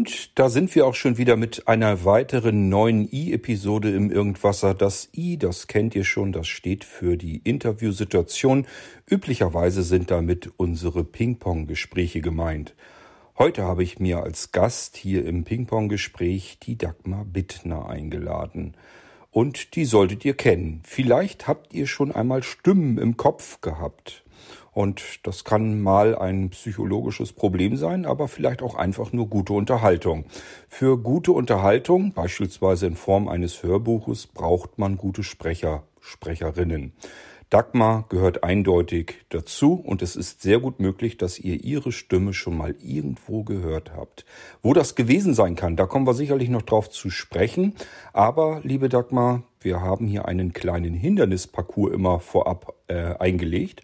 Und da sind wir auch schon wieder mit einer weiteren neuen I-Episode im Irgendwasser. Das I, das kennt ihr schon, das steht für die Interviewsituation. Üblicherweise sind damit unsere Ping-Pong-Gespräche gemeint. Heute habe ich mir als Gast hier im Ping-Pong-Gespräch die Dagmar Bittner eingeladen. Und die solltet ihr kennen. Vielleicht habt ihr schon einmal Stimmen im Kopf gehabt. Und das kann mal ein psychologisches Problem sein, aber vielleicht auch einfach nur gute Unterhaltung. Für gute Unterhaltung, beispielsweise in Form eines Hörbuches, braucht man gute Sprecher, Sprecherinnen. Dagmar gehört eindeutig dazu und es ist sehr gut möglich, dass ihr ihre Stimme schon mal irgendwo gehört habt. Wo das gewesen sein kann, da kommen wir sicherlich noch drauf zu sprechen. Aber, liebe Dagmar, wir haben hier einen kleinen Hindernisparcours immer vorab äh, eingelegt.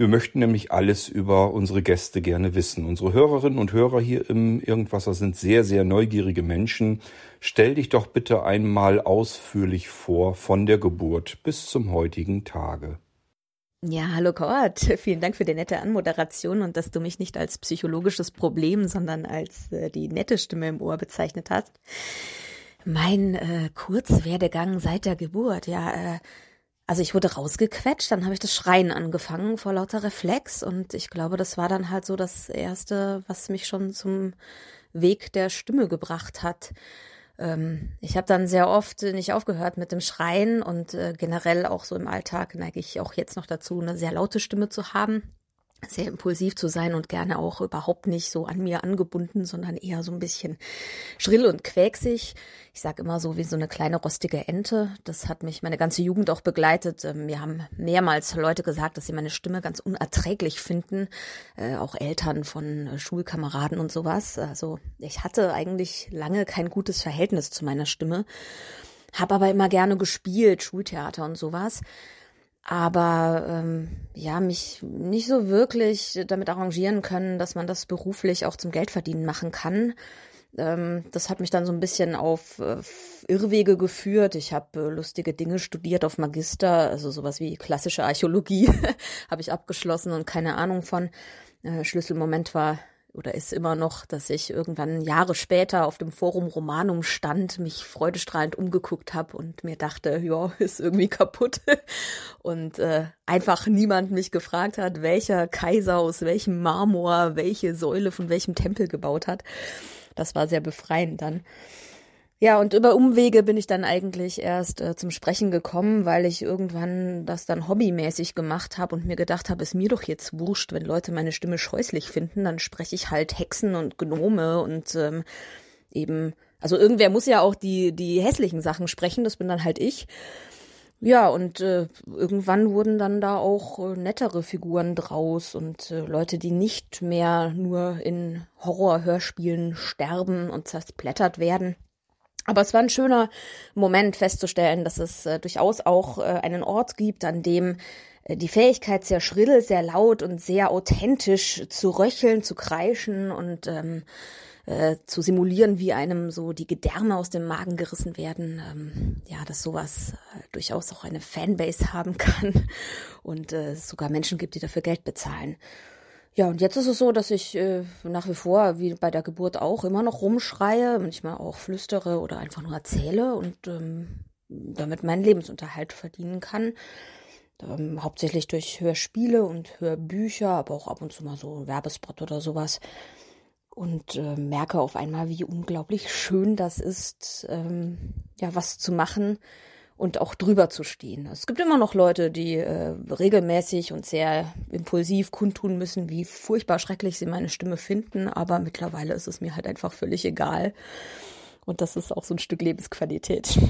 Wir möchten nämlich alles über unsere Gäste gerne wissen. Unsere Hörerinnen und Hörer hier im Irgendwasser sind sehr, sehr neugierige Menschen. Stell dich doch bitte einmal ausführlich vor von der Geburt bis zum heutigen Tage. Ja, hallo Kurt. Vielen Dank für die nette Anmoderation und dass du mich nicht als psychologisches Problem, sondern als äh, die nette Stimme im Ohr bezeichnet hast. Mein äh, Kurzwerdegang seit der Geburt, ja, äh, also ich wurde rausgequetscht, dann habe ich das Schreien angefangen vor lauter Reflex und ich glaube, das war dann halt so das Erste, was mich schon zum Weg der Stimme gebracht hat. Ähm, ich habe dann sehr oft nicht aufgehört mit dem Schreien und äh, generell auch so im Alltag neige ich auch jetzt noch dazu, eine sehr laute Stimme zu haben sehr impulsiv zu sein und gerne auch überhaupt nicht so an mir angebunden, sondern eher so ein bisschen schrill und quäksig. Ich sage immer so wie so eine kleine rostige Ente. Das hat mich meine ganze Jugend auch begleitet. Ähm, mir haben mehrmals Leute gesagt, dass sie meine Stimme ganz unerträglich finden, äh, auch Eltern von äh, Schulkameraden und sowas. Also ich hatte eigentlich lange kein gutes Verhältnis zu meiner Stimme, habe aber immer gerne gespielt, Schultheater und sowas aber ähm, ja, mich nicht so wirklich damit arrangieren können, dass man das beruflich auch zum Geldverdienen machen kann. Ähm, das hat mich dann so ein bisschen auf äh, Irrwege geführt. Ich habe äh, lustige Dinge studiert auf Magister, also sowas wie klassische Archäologie habe ich abgeschlossen und keine Ahnung von. Äh, Schlüsselmoment war oder ist immer noch, dass ich irgendwann Jahre später auf dem Forum Romanum stand, mich freudestrahlend umgeguckt habe und mir dachte, ja, ist irgendwie kaputt. Und äh, einfach niemand mich gefragt hat, welcher Kaiser aus welchem Marmor welche Säule von welchem Tempel gebaut hat. Das war sehr befreiend dann. Ja, und über Umwege bin ich dann eigentlich erst äh, zum Sprechen gekommen, weil ich irgendwann das dann hobbymäßig gemacht habe und mir gedacht habe, ist mir doch jetzt wurscht, wenn Leute meine Stimme scheußlich finden, dann spreche ich halt Hexen und Gnome und ähm, eben, also irgendwer muss ja auch die, die hässlichen Sachen sprechen, das bin dann halt ich. Ja, und äh, irgendwann wurden dann da auch äh, nettere Figuren draus und äh, Leute, die nicht mehr nur in Horrorhörspielen sterben und zersplättert werden. Aber es war ein schöner Moment festzustellen, dass es äh, durchaus auch äh, einen Ort gibt, an dem äh, die Fähigkeit sehr schrill, sehr laut und sehr authentisch zu röcheln, zu kreischen und ähm, äh, zu simulieren, wie einem so die Gedärme aus dem Magen gerissen werden. Ähm, ja, dass sowas äh, durchaus auch eine Fanbase haben kann und es sogar Menschen gibt, die dafür Geld bezahlen. Ja, und jetzt ist es so, dass ich äh, nach wie vor, wie bei der Geburt auch, immer noch rumschreie, manchmal auch flüstere oder einfach nur erzähle und ähm, damit meinen Lebensunterhalt verdienen kann. Ähm, hauptsächlich durch Hörspiele und Hörbücher, aber auch ab und zu mal so ein Werbespot oder sowas. Und äh, merke auf einmal, wie unglaublich schön das ist, ähm, ja, was zu machen, und auch drüber zu stehen. Es gibt immer noch Leute, die äh, regelmäßig und sehr impulsiv kundtun müssen, wie furchtbar schrecklich sie meine Stimme finden, aber mittlerweile ist es mir halt einfach völlig egal. Und das ist auch so ein Stück Lebensqualität.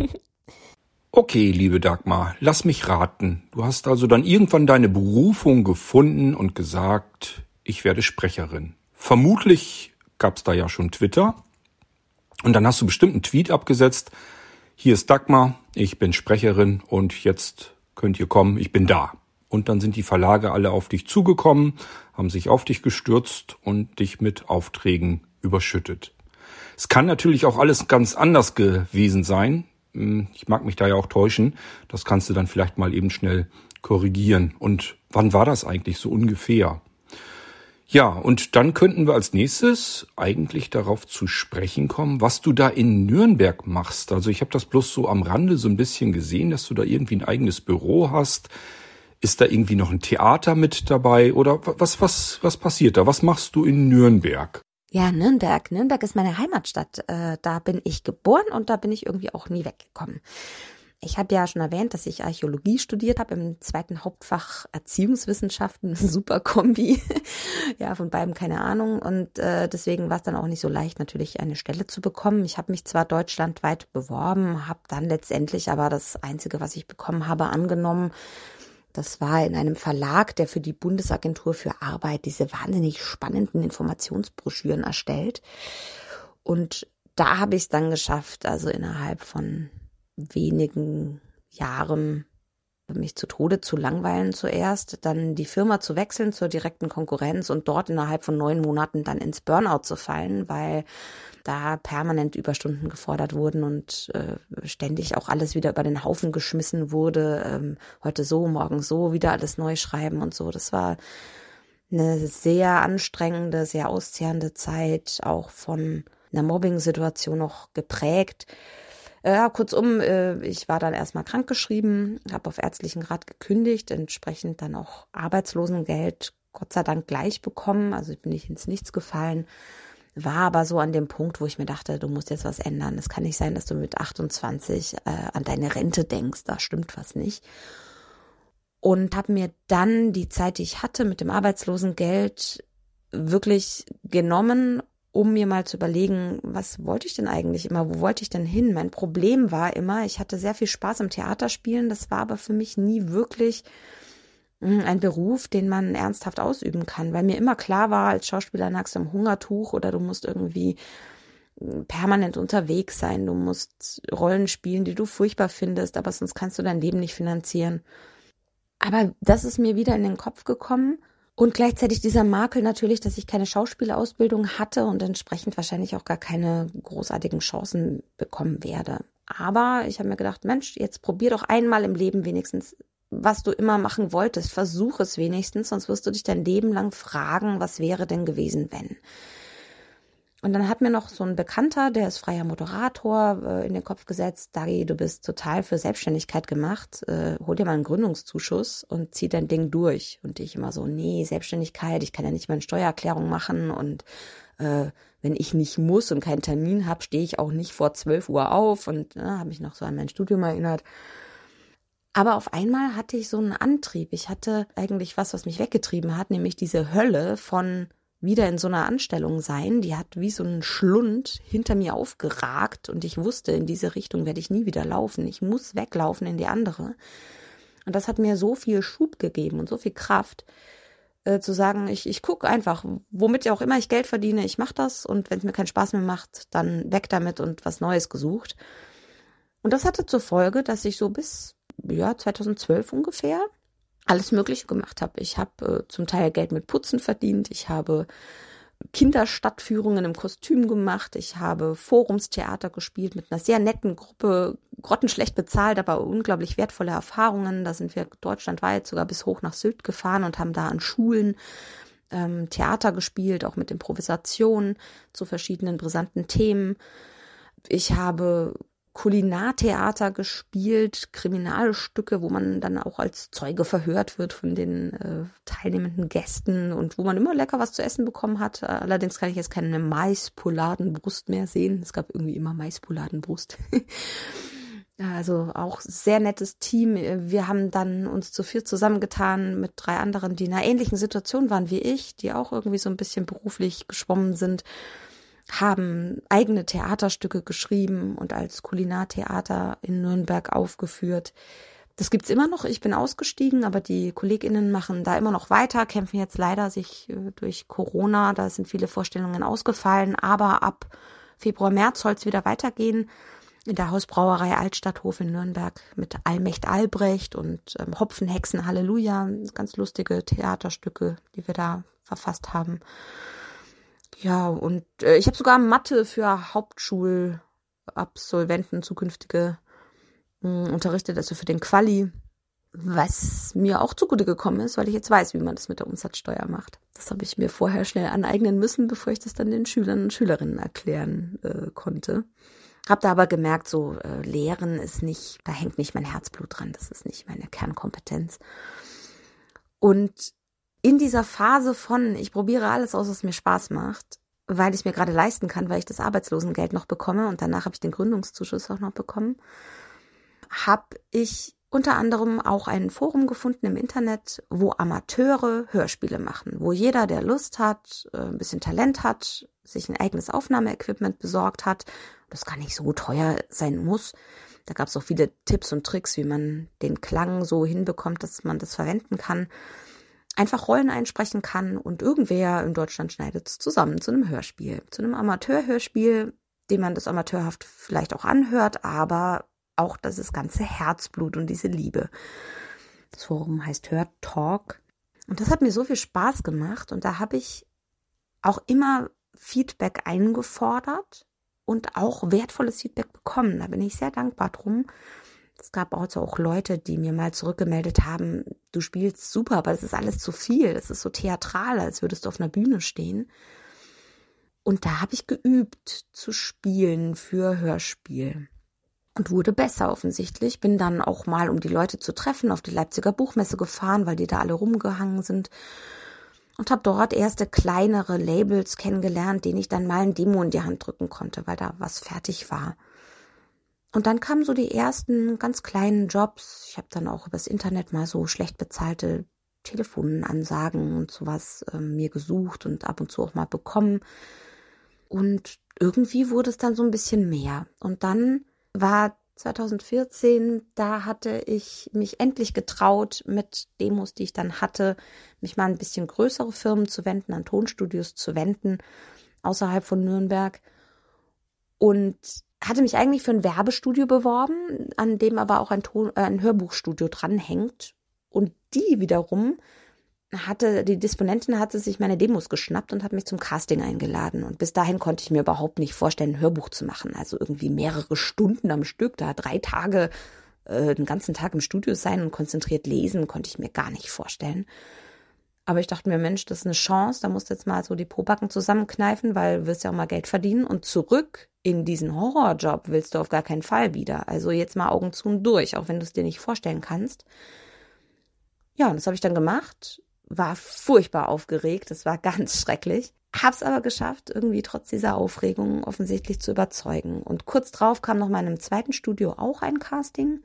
Okay, liebe Dagmar, lass mich raten. Du hast also dann irgendwann deine Berufung gefunden und gesagt, ich werde Sprecherin. Vermutlich gab's da ja schon Twitter. Und dann hast du bestimmt einen Tweet abgesetzt, hier ist Dagmar, ich bin Sprecherin und jetzt könnt ihr kommen, ich bin da. und dann sind die Verlage alle auf dich zugekommen, haben sich auf dich gestürzt und dich mit Aufträgen überschüttet. Es kann natürlich auch alles ganz anders gewesen sein. Hm, ich mag mich da ja auch täuschen. Das kannst du dann vielleicht mal eben schnell korrigieren. Und wann war das eigentlich so ungefähr? Ja, und dann könnten wir als nächstes eigentlich darauf zu sprechen kommen, was du da in Nürnberg machst. Also ich habe das bloß so am Rande so ein bisschen gesehen, dass du da irgendwie ein eigenes Büro hast. Ist da irgendwie noch ein Theater mit dabei oder was was was passiert da? Was machst du in Nürnberg? Ja, Nürnberg. Nürnberg ist meine Heimatstadt. Äh, da bin ich geboren und da bin ich irgendwie auch nie weggekommen. Ich habe ja schon erwähnt, dass ich Archäologie studiert habe im zweiten Hauptfach Erziehungswissenschaften, super Kombi. ja, von beiden keine Ahnung. Und äh, deswegen war es dann auch nicht so leicht, natürlich eine Stelle zu bekommen. Ich habe mich zwar deutschlandweit beworben, habe dann letztendlich aber das Einzige, was ich bekommen habe, angenommen. Das war in einem Verlag, der für die Bundesagentur für Arbeit diese wahnsinnig spannenden Informationsbroschüren erstellt. Und da habe ich es dann geschafft, also innerhalb von wenigen Jahren mich zu Tode zu langweilen zuerst, dann die Firma zu wechseln zur direkten Konkurrenz und dort innerhalb von neun Monaten dann ins Burnout zu fallen, weil da permanent Überstunden gefordert wurden und äh, ständig auch alles wieder über den Haufen geschmissen wurde. Ähm, heute so, morgen so, wieder alles neu schreiben und so. Das war eine sehr anstrengende, sehr auszehrende Zeit, auch von einer Mobbing-Situation noch geprägt. Äh, ja, kurzum, äh, ich war dann erstmal krankgeschrieben, habe auf ärztlichen Rat gekündigt, entsprechend dann auch Arbeitslosengeld Gott sei Dank gleich bekommen, also ich bin nicht ins Nichts gefallen, war aber so an dem Punkt, wo ich mir dachte, du musst jetzt was ändern. Es kann nicht sein, dass du mit 28 äh, an deine Rente denkst, da stimmt was nicht. Und habe mir dann die Zeit, die ich hatte mit dem Arbeitslosengeld, wirklich genommen um mir mal zu überlegen, was wollte ich denn eigentlich immer, wo wollte ich denn hin? Mein Problem war immer, ich hatte sehr viel Spaß am Theaterspielen, das war aber für mich nie wirklich hm, ein Beruf, den man ernsthaft ausüben kann, weil mir immer klar war, als Schauspieler nagst du am Hungertuch oder du musst irgendwie hm, permanent unterwegs sein, du musst Rollen spielen, die du furchtbar findest, aber sonst kannst du dein Leben nicht finanzieren. Aber das ist mir wieder in den Kopf gekommen und gleichzeitig dieser Makel natürlich, dass ich keine Schauspielausbildung hatte und entsprechend wahrscheinlich auch gar keine großartigen Chancen bekommen werde. Aber ich habe mir gedacht, Mensch, jetzt probier doch einmal im Leben wenigstens, was du immer machen wolltest. Versuch es wenigstens, sonst wirst du dich dein Leben lang fragen, was wäre denn gewesen, wenn. Und dann hat mir noch so ein Bekannter, der ist freier Moderator, äh, in den Kopf gesetzt, Dagi, du bist total für Selbstständigkeit gemacht, äh, hol dir mal einen Gründungszuschuss und zieh dein Ding durch. Und ich immer so, nee, Selbstständigkeit, ich kann ja nicht mal eine Steuererklärung machen und äh, wenn ich nicht muss und keinen Termin habe, stehe ich auch nicht vor 12 Uhr auf und äh, habe mich noch so an mein Studium erinnert. Aber auf einmal hatte ich so einen Antrieb. Ich hatte eigentlich was, was mich weggetrieben hat, nämlich diese Hölle von wieder in so einer Anstellung sein. Die hat wie so einen Schlund hinter mir aufgeragt und ich wusste, in diese Richtung werde ich nie wieder laufen. Ich muss weglaufen in die andere. Und das hat mir so viel Schub gegeben und so viel Kraft, äh, zu sagen, ich, ich gucke einfach, womit ja auch immer ich Geld verdiene, ich mache das und wenn es mir keinen Spaß mehr macht, dann weg damit und was Neues gesucht. Und das hatte zur Folge, dass ich so bis ja 2012 ungefähr alles Mögliche gemacht habe. Ich habe äh, zum Teil Geld mit Putzen verdient. Ich habe Kinderstadtführungen im Kostüm gemacht. Ich habe Forumstheater gespielt mit einer sehr netten Gruppe, grottenschlecht bezahlt, aber unglaublich wertvolle Erfahrungen. Da sind wir deutschlandweit sogar bis hoch nach Sylt gefahren und haben da an Schulen ähm, Theater gespielt, auch mit Improvisation zu verschiedenen brisanten Themen. Ich habe Kulinartheater gespielt, Kriminalstücke, wo man dann auch als Zeuge verhört wird von den äh, teilnehmenden Gästen und wo man immer lecker was zu essen bekommen hat. Allerdings kann ich jetzt keine Maispoladenbrust mehr sehen. Es gab irgendwie immer Maispoladenbrust. also auch sehr nettes Team. Wir haben dann uns zu vier zusammengetan mit drei anderen, die in einer ähnlichen Situation waren wie ich, die auch irgendwie so ein bisschen beruflich geschwommen sind haben eigene Theaterstücke geschrieben und als Kulinartheater in Nürnberg aufgeführt. Das gibt's immer noch. Ich bin ausgestiegen, aber die Kolleginnen machen da immer noch weiter, kämpfen jetzt leider sich äh, durch Corona. Da sind viele Vorstellungen ausgefallen, aber ab Februar, März soll es wieder weitergehen. in der Hausbrauerei Altstadthof in Nürnberg mit Allmächt Albrecht und ähm, Hopfenhexen Halleluja, ganz lustige Theaterstücke, die wir da verfasst haben. Ja, und äh, ich habe sogar Mathe für Hauptschulabsolventen, zukünftige mh, hm, unterrichtet, also für den Quali, was mir auch zugute gekommen ist, weil ich jetzt weiß, wie man das mit der Umsatzsteuer macht. Das habe ich mir vorher schnell aneignen müssen, bevor ich das dann den Schülern und Schülerinnen erklären äh, konnte. Hab da aber gemerkt, so äh, Lehren ist nicht, da hängt nicht mein Herzblut dran, das ist nicht meine Kernkompetenz. Und in dieser Phase von, ich probiere alles aus, was mir Spaß macht, weil ich mir gerade leisten kann, weil ich das Arbeitslosengeld noch bekomme und danach habe ich den Gründungszuschuss auch noch bekommen, habe ich unter anderem auch ein Forum gefunden im Internet, wo Amateure Hörspiele machen, wo jeder, der Lust hat, äh, ein bisschen Talent hat, sich ein eigenes Aufnahmeequipment besorgt hat, das gar nicht so teuer sein muss. Da gab es auch viele Tipps und Tricks, wie man den Klang so hinbekommt, dass man das verwenden kann. Einfach Rollen einsprechen kann und irgendwer in Deutschland schneidet es zusammen zu einem Hörspiel, zu einem Amateurhörspiel, dem man das amateurhaft vielleicht auch anhört, aber auch das ganze Herzblut und diese Liebe. Das Forum heißt Hört Talk. Und das hat mir so viel Spaß gemacht und da habe ich auch immer Feedback eingefordert und auch wertvolles Feedback bekommen. Da bin ich sehr dankbar drum. Es gab also auch Leute, die mir mal zurückgemeldet haben, du spielst super, aber es ist alles zu viel. Es ist so theatral, als würdest du auf einer Bühne stehen. Und da habe ich geübt zu spielen für Hörspiel und wurde besser offensichtlich. Bin dann auch mal, um die Leute zu treffen, auf die Leipziger Buchmesse gefahren, weil die da alle rumgehangen sind. Und habe dort erste kleinere Labels kennengelernt, denen ich dann mal ein Demo in die Hand drücken konnte, weil da was fertig war. Und dann kamen so die ersten ganz kleinen Jobs. Ich habe dann auch übers Internet mal so schlecht bezahlte Telefonansagen und sowas äh, mir gesucht und ab und zu auch mal bekommen. Und irgendwie wurde es dann so ein bisschen mehr. Und dann war 2014, da hatte ich mich endlich getraut, mit Demos, die ich dann hatte, mich mal ein bisschen größere Firmen zu wenden, an Tonstudios zu wenden, außerhalb von Nürnberg. Und hatte mich eigentlich für ein Werbestudio beworben, an dem aber auch ein, Ton, äh, ein Hörbuchstudio dranhängt. Und die wiederum hatte, die Disponentin hatte sich meine Demos geschnappt und hat mich zum Casting eingeladen. Und bis dahin konnte ich mir überhaupt nicht vorstellen, ein Hörbuch zu machen. Also irgendwie mehrere Stunden am Stück, da drei Tage, äh, den ganzen Tag im Studio sein und konzentriert lesen, konnte ich mir gar nicht vorstellen. Aber ich dachte mir, Mensch, das ist eine Chance, da musst du jetzt mal so die Pobacken zusammenkneifen, weil du wirst ja auch mal Geld verdienen. Und zurück in diesen Horrorjob willst du auf gar keinen Fall wieder. Also jetzt mal Augen zu und durch, auch wenn du es dir nicht vorstellen kannst. Ja, und das habe ich dann gemacht war furchtbar aufgeregt. Das war ganz schrecklich. Hab's aber geschafft, irgendwie trotz dieser Aufregung offensichtlich zu überzeugen. Und kurz drauf kam noch mal in einem zweiten Studio auch ein Casting.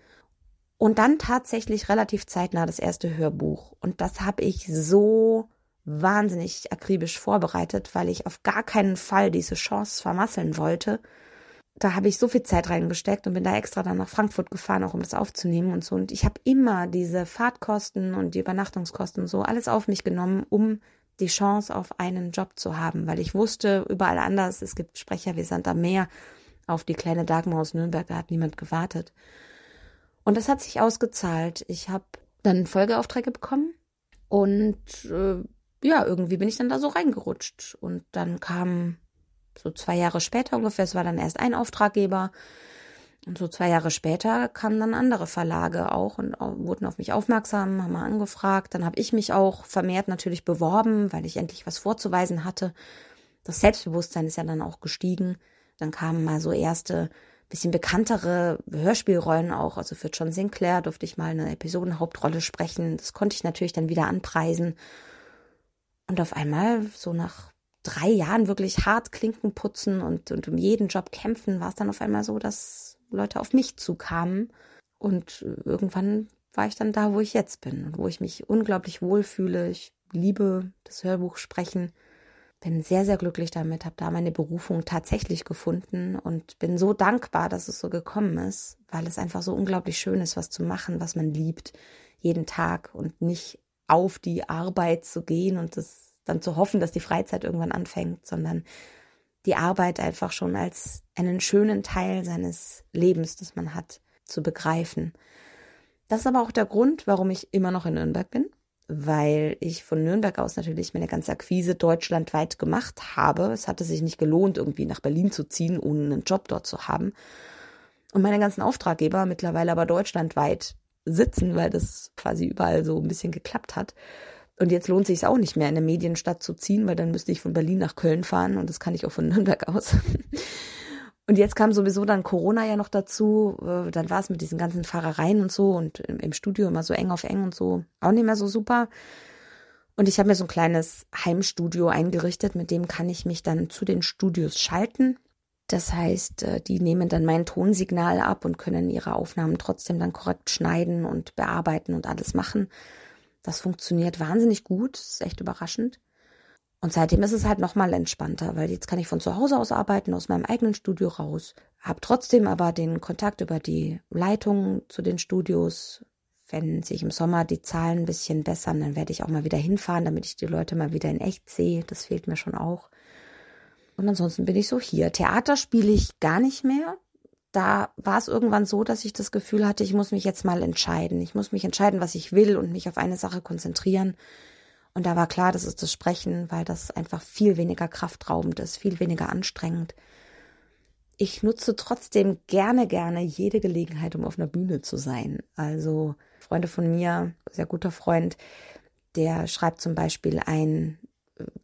Und dann tatsächlich relativ zeitnah das erste Hörbuch. Und das habe ich so wahnsinnig akribisch vorbereitet, weil ich auf gar keinen Fall diese Chance vermasseln wollte da habe ich so viel Zeit reingesteckt und bin da extra dann nach Frankfurt gefahren, auch um das aufzunehmen und so. Und ich habe immer diese Fahrtkosten und die Übernachtungskosten und so alles auf mich genommen, um die Chance auf einen Job zu haben, weil ich wusste, überall anders, es gibt Sprecher wie Santa Meer auf die kleine Dagmar aus Nürnberg, da hat niemand gewartet. Und das hat sich ausgezahlt. Ich habe dann Folgeaufträge bekommen und äh, ja, irgendwie bin ich dann da so reingerutscht. Und dann kam so zwei Jahre später ungefähr, es war dann erst ein Auftraggeber. Und so zwei Jahre später kamen dann andere Verlage auch und wurden auf mich aufmerksam, haben mal angefragt. Dann habe ich mich auch vermehrt natürlich beworben, weil ich endlich was vorzuweisen hatte. Das Selbstbewusstsein ist ja dann auch gestiegen. Dann kamen mal so erste, bisschen bekanntere Hörspielrollen auch. Also für John Sinclair durfte ich mal eine Episodenhauptrolle sprechen. Das konnte ich natürlich dann wieder anpreisen. Und auf einmal, so nach drei Jahren wirklich hart Klinken putzen und, und um jeden Job kämpfen, war es dann auf einmal so, dass Leute auf mich zukamen. Und irgendwann war ich dann da, wo ich jetzt bin und wo ich mich unglaublich wohlfühle. Ich liebe das Hörbuch sprechen. Bin sehr, sehr glücklich damit, habe da meine Berufung tatsächlich gefunden und bin so dankbar, dass es so gekommen ist, weil es einfach so unglaublich schön ist, was zu machen, was man liebt, jeden Tag und nicht auf die Arbeit zu gehen und das dann zu hoffen, dass die Freizeit irgendwann anfängt, sondern die Arbeit einfach schon als einen schönen Teil seines Lebens, das man hat, zu begreifen. Das ist aber auch der Grund, warum ich immer noch in Nürnberg bin, weil ich von Nürnberg aus natürlich meine ganze Akquise deutschlandweit gemacht habe. Es hatte sich nicht gelohnt, irgendwie nach Berlin zu ziehen, ohne einen Job dort zu haben. Und meine ganzen Auftraggeber mittlerweile aber deutschlandweit sitzen, weil das quasi überall so ein bisschen geklappt hat. Und jetzt lohnt sich auch nicht mehr, in eine Medienstadt zu ziehen, weil dann müsste ich von Berlin nach Köln fahren und das kann ich auch von Nürnberg aus. Und jetzt kam sowieso dann Corona ja noch dazu. Äh, dann war es mit diesen ganzen Fahrereien und so und im Studio immer so eng auf eng und so auch nicht mehr so super. Und ich habe mir so ein kleines Heimstudio eingerichtet, mit dem kann ich mich dann zu den Studios schalten. Das heißt, äh, die nehmen dann mein Tonsignal ab und können ihre Aufnahmen trotzdem dann korrekt schneiden und bearbeiten und alles machen. Das funktioniert wahnsinnig gut, ist echt überraschend. Und seitdem ist es halt nochmal entspannter, weil jetzt kann ich von zu Hause aus arbeiten, aus meinem eigenen Studio raus, habe trotzdem aber den Kontakt über die Leitung zu den Studios. Wenn sich im Sommer die Zahlen ein bisschen bessern, dann werde ich auch mal wieder hinfahren, damit ich die Leute mal wieder in echt sehe. Das fehlt mir schon auch. Und ansonsten bin ich so hier. Theater spiele ich gar nicht mehr. Da war es irgendwann so, dass ich das Gefühl hatte, ich muss mich jetzt mal entscheiden. Ich muss mich entscheiden, was ich will und mich auf eine Sache konzentrieren. Und da war klar, das ist das Sprechen, weil das einfach viel weniger kraftraubend ist, viel weniger anstrengend. Ich nutze trotzdem gerne, gerne jede Gelegenheit, um auf einer Bühne zu sein. Also Freunde von mir, sehr guter Freund, der schreibt zum Beispiel ein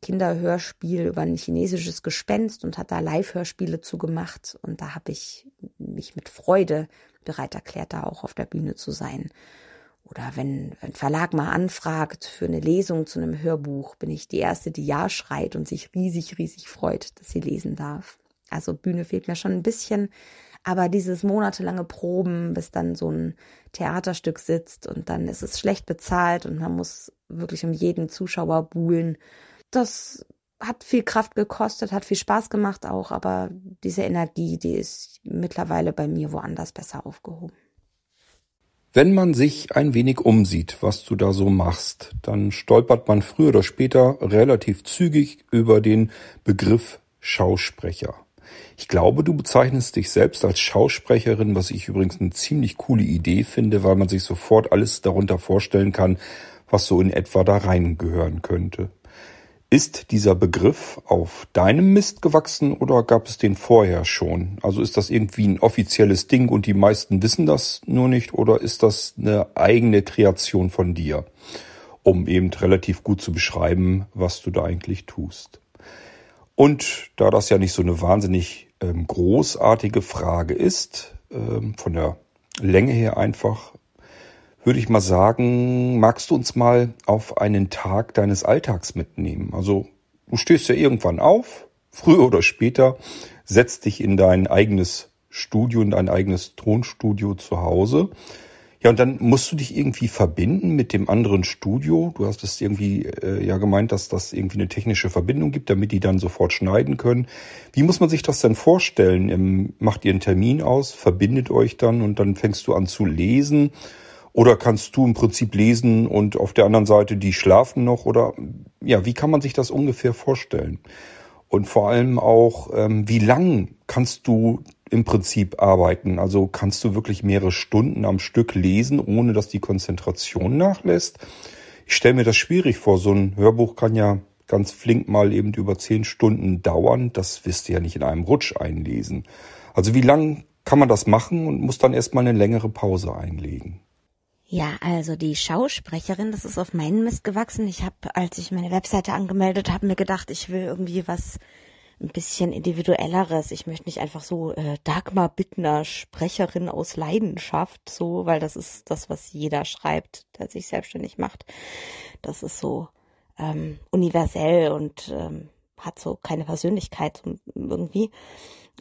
Kinderhörspiel über ein chinesisches Gespenst und hat da Live-Hörspiele zugemacht. Und da habe ich mich mit Freude bereit erklärt, da auch auf der Bühne zu sein. Oder wenn ein Verlag mal anfragt für eine Lesung zu einem Hörbuch, bin ich die Erste, die Ja schreit und sich riesig, riesig freut, dass sie lesen darf. Also Bühne fehlt mir schon ein bisschen, aber dieses monatelange Proben, bis dann so ein Theaterstück sitzt und dann ist es schlecht bezahlt und man muss wirklich um jeden Zuschauer buhlen das hat viel Kraft gekostet, hat viel Spaß gemacht auch, aber diese Energie, die ist mittlerweile bei mir woanders besser aufgehoben. Wenn man sich ein wenig umsieht, was du da so machst, dann stolpert man früher oder später relativ zügig über den Begriff Schausprecher. Ich glaube, du bezeichnest dich selbst als Schausprecherin, was ich übrigens eine ziemlich coole Idee finde, weil man sich sofort alles darunter vorstellen kann, was so in etwa da reingehören könnte. Ist dieser Begriff auf deinem Mist gewachsen oder gab es den vorher schon? Also ist das irgendwie ein offizielles Ding und die meisten wissen das nur nicht oder ist das eine eigene Kreation von dir, um eben relativ gut zu beschreiben, was du da eigentlich tust? Und da das ja nicht so eine wahnsinnig ähm, großartige Frage ist, ähm, von der Länge her einfach, würde ich mal sagen, magst du uns mal auf einen Tag deines Alltags mitnehmen? Also du stehst ja irgendwann auf, früher oder später, setzt dich in dein eigenes Studio, in dein eigenes Tonstudio zu Hause. Ja, und dann musst du dich irgendwie verbinden mit dem anderen Studio. Du hast es irgendwie äh, ja gemeint, dass das irgendwie eine technische Verbindung gibt, damit die dann sofort schneiden können. Wie muss man sich das denn vorstellen? Ähm, macht ihr einen Termin aus, verbindet euch dann und dann fängst du an zu lesen oder kannst du im Prinzip lesen und auf der anderen Seite die schlafen noch? Oder ja, wie kann man sich das ungefähr vorstellen? Und vor allem auch, ähm, wie lang kannst du im Prinzip arbeiten? Also kannst du wirklich mehrere Stunden am Stück lesen, ohne dass die Konzentration nachlässt? Ich stelle mir das schwierig vor. So ein Hörbuch kann ja ganz flink mal eben über zehn Stunden dauern. Das wirst du ja nicht in einem Rutsch einlesen. Also wie lang kann man das machen und muss dann erstmal eine längere Pause einlegen? Ja, also die Schausprecherin, das ist auf meinen Mist gewachsen. Ich habe, als ich meine Webseite angemeldet habe, mir gedacht, ich will irgendwie was ein bisschen individuelleres. Ich möchte nicht einfach so äh, Dagmar Bittner Sprecherin aus Leidenschaft, so, weil das ist das, was jeder schreibt, der sich selbstständig macht. Das ist so ähm, universell und ähm, hat so keine Persönlichkeit irgendwie.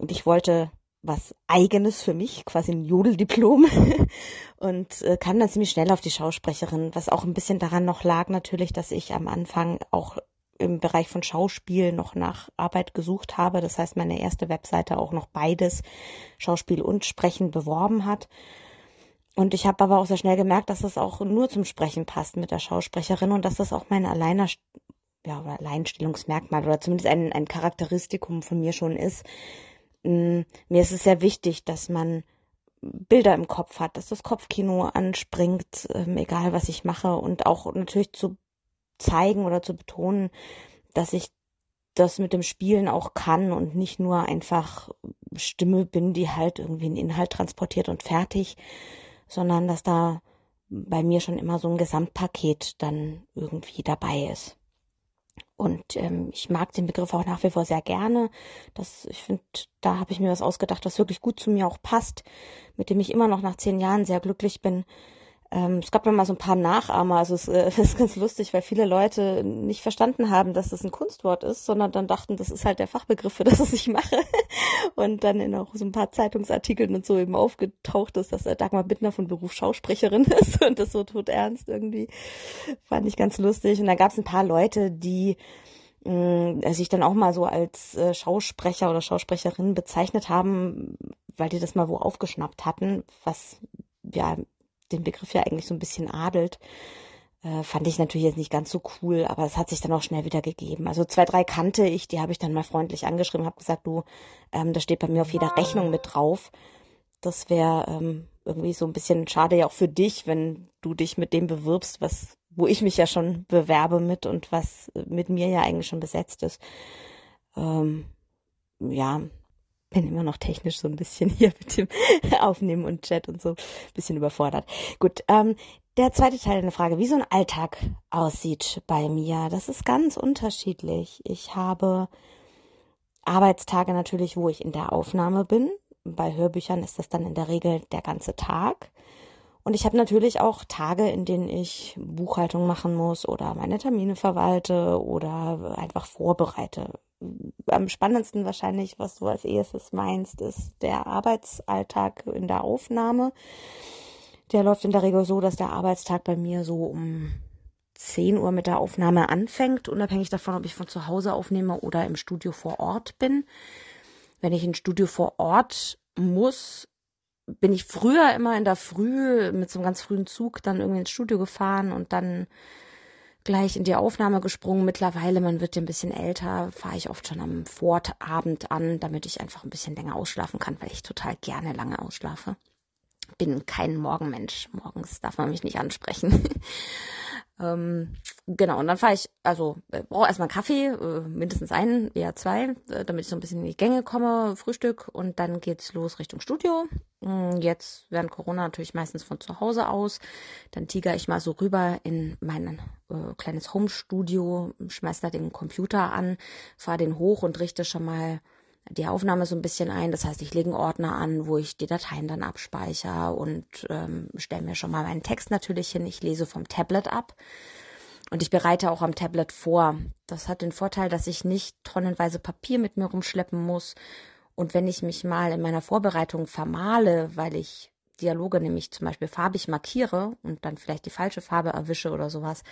Und ich wollte was eigenes für mich, quasi ein Jodeldiplom und äh, kam dann ziemlich schnell auf die Schausprecherin, was auch ein bisschen daran noch lag natürlich, dass ich am Anfang auch im Bereich von Schauspiel noch nach Arbeit gesucht habe. Das heißt, meine erste Webseite auch noch beides, Schauspiel und Sprechen, beworben hat. Und ich habe aber auch sehr schnell gemerkt, dass es auch nur zum Sprechen passt mit der Schausprecherin und dass das auch mein alleiner ja, oder Alleinstellungsmerkmal oder zumindest ein, ein Charakteristikum von mir schon ist. Mm, mir ist es sehr wichtig, dass man Bilder im Kopf hat, dass das Kopfkino anspringt, ähm, egal was ich mache und auch natürlich zu zeigen oder zu betonen, dass ich das mit dem Spielen auch kann und nicht nur einfach Stimme bin, die halt irgendwie einen Inhalt transportiert und fertig, sondern dass da bei mir schon immer so ein Gesamtpaket dann irgendwie dabei ist. Und ähm, ich mag den Begriff auch nach wie vor sehr gerne. Das, ich finde, da habe ich mir was ausgedacht, was wirklich gut zu mir auch passt, mit dem ich immer noch nach zehn Jahren sehr glücklich bin. Ähm, es gab dann mal so ein paar Nachahmer, also es äh, ist ganz lustig, weil viele Leute nicht verstanden haben, dass das ein Kunstwort ist, sondern dann dachten, das ist halt der Fachbegriff für das, was ich mache. Und dann in auch so ein paar Zeitungsartikeln und so eben aufgetaucht ist, dass Dagmar Bittner von Beruf Schausprecherin ist und das so tot ernst irgendwie. Fand ich ganz lustig. Und da gab es ein paar Leute, die mh, äh, sich dann auch mal so als äh, Schausprecher oder Schausprecherin bezeichnet haben, weil die das mal wo aufgeschnappt hatten, was ja den Begriff ja eigentlich so ein bisschen adelt. Äh, fand ich natürlich jetzt nicht ganz so cool, aber es hat sich dann auch schnell wieder gegeben. Also zwei, drei kannte ich, die habe ich dann mal freundlich angeschrieben, habe gesagt, du, ähm, das steht bei mir auf jeder Rechnung mit drauf. Das wäre ähm, irgendwie so ein bisschen schade ja auch für dich, wenn du dich mit dem bewirbst, was, wo ich mich ja schon bewerbe mit und was mit mir ja eigentlich schon besetzt ist. Ähm, ja, bin immer noch technisch so ein bisschen hier mit dem Aufnehmen und Chat und so ein bisschen überfordert. Gut, ähm, der zweite Teil der Frage, wie so ein Alltag aussieht bei mir, das ist ganz unterschiedlich. Ich habe Arbeitstage natürlich, wo ich in der Aufnahme bin. Bei Hörbüchern ist das dann in der Regel der ganze Tag. Und ich habe natürlich auch Tage, in denen ich Buchhaltung machen muss oder meine Termine verwalte oder einfach vorbereite am spannendsten wahrscheinlich, was du als erstes meinst, ist der Arbeitsalltag in der Aufnahme. Der läuft in der Regel so, dass der Arbeitstag bei mir so um 10 Uhr mit der Aufnahme anfängt, unabhängig davon, ob ich von zu Hause aufnehme oder im Studio vor Ort bin. Wenn ich ins Studio vor Ort muss, bin ich früher immer in der Früh mit so einem ganz frühen Zug dann irgendwie ins Studio gefahren und dann gleich in die Aufnahme gesprungen. Mittlerweile, man wird ja ein bisschen älter, fahre ich oft schon am Vorabend an, damit ich einfach ein bisschen länger ausschlafen kann, weil ich total gerne lange ausschlafe. Bin kein Morgenmensch. Morgens darf man mich nicht ansprechen. Ähm, genau, und dann fahre ich, also äh, brauche erstmal einen Kaffee, äh, mindestens einen, eher zwei, äh, damit ich so ein bisschen in die Gänge komme, Frühstück und dann geht's los Richtung Studio. Mm, jetzt während Corona natürlich meistens von zu Hause aus. Dann tiger ich mal so rüber in mein äh, kleines Home-Studio, schmeiß da den Computer an, fahre den hoch und richte schon mal die Aufnahme so ein bisschen ein. Das heißt, ich lege einen Ordner an, wo ich die Dateien dann abspeichere und ähm, stelle mir schon mal meinen Text natürlich hin. Ich lese vom Tablet ab und ich bereite auch am Tablet vor. Das hat den Vorteil, dass ich nicht tonnenweise Papier mit mir rumschleppen muss. Und wenn ich mich mal in meiner Vorbereitung vermale, weil ich Dialoge nämlich zum Beispiel farbig markiere und dann vielleicht die falsche Farbe erwische oder sowas,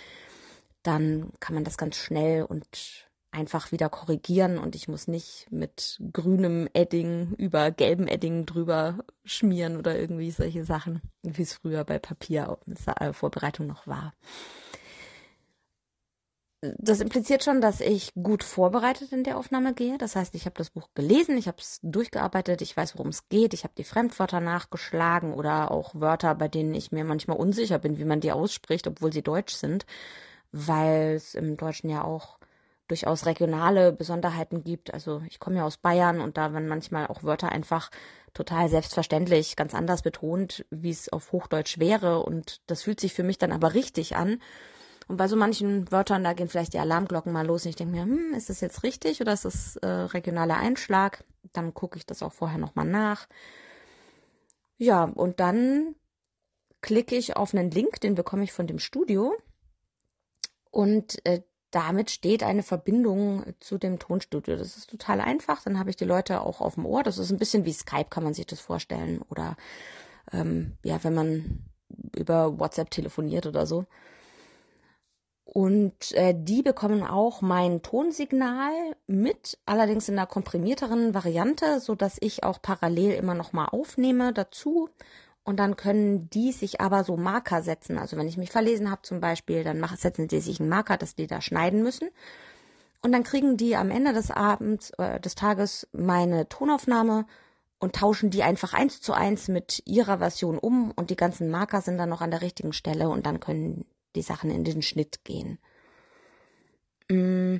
dann kann man das ganz schnell und einfach wieder korrigieren und ich muss nicht mit grünem Edding über gelbem Edding drüber schmieren oder irgendwie solche Sachen, wie es früher bei Papiervorbereitung noch war. Das impliziert schon, dass ich gut vorbereitet in der Aufnahme gehe. Das heißt, ich habe das Buch gelesen, ich habe es durchgearbeitet, ich weiß, worum es geht, ich habe die Fremdwörter nachgeschlagen oder auch Wörter, bei denen ich mir manchmal unsicher bin, wie man die ausspricht, obwohl sie deutsch sind, weil es im Deutschen ja auch durchaus regionale Besonderheiten gibt. Also ich komme ja aus Bayern und da werden manchmal auch Wörter einfach total selbstverständlich ganz anders betont, wie es auf Hochdeutsch wäre. Und das fühlt sich für mich dann aber richtig an. Und bei so manchen Wörtern, da gehen vielleicht die Alarmglocken mal los und ich denke mir, hm, ist das jetzt richtig oder ist das äh, regionaler Einschlag? Dann gucke ich das auch vorher nochmal nach. Ja, und dann klicke ich auf einen Link, den bekomme ich von dem Studio. Und äh, damit steht eine Verbindung zu dem Tonstudio. Das ist total einfach. Dann habe ich die Leute auch auf dem Ohr. Das ist ein bisschen wie Skype, kann man sich das vorstellen. Oder ähm, ja, wenn man über WhatsApp telefoniert oder so. Und äh, die bekommen auch mein Tonsignal mit, allerdings in einer komprimierteren Variante, so dass ich auch parallel immer noch mal aufnehme dazu Und dann können die sich aber so Marker setzen. Also wenn ich mich verlesen habe zum Beispiel, dann setzen die sich einen Marker, dass die da schneiden müssen. Und dann kriegen die am Ende des Abends, äh, des Tages meine Tonaufnahme und tauschen die einfach eins zu eins mit ihrer Version um und die ganzen Marker sind dann noch an der richtigen Stelle und dann können die Sachen in den Schnitt gehen. Mm,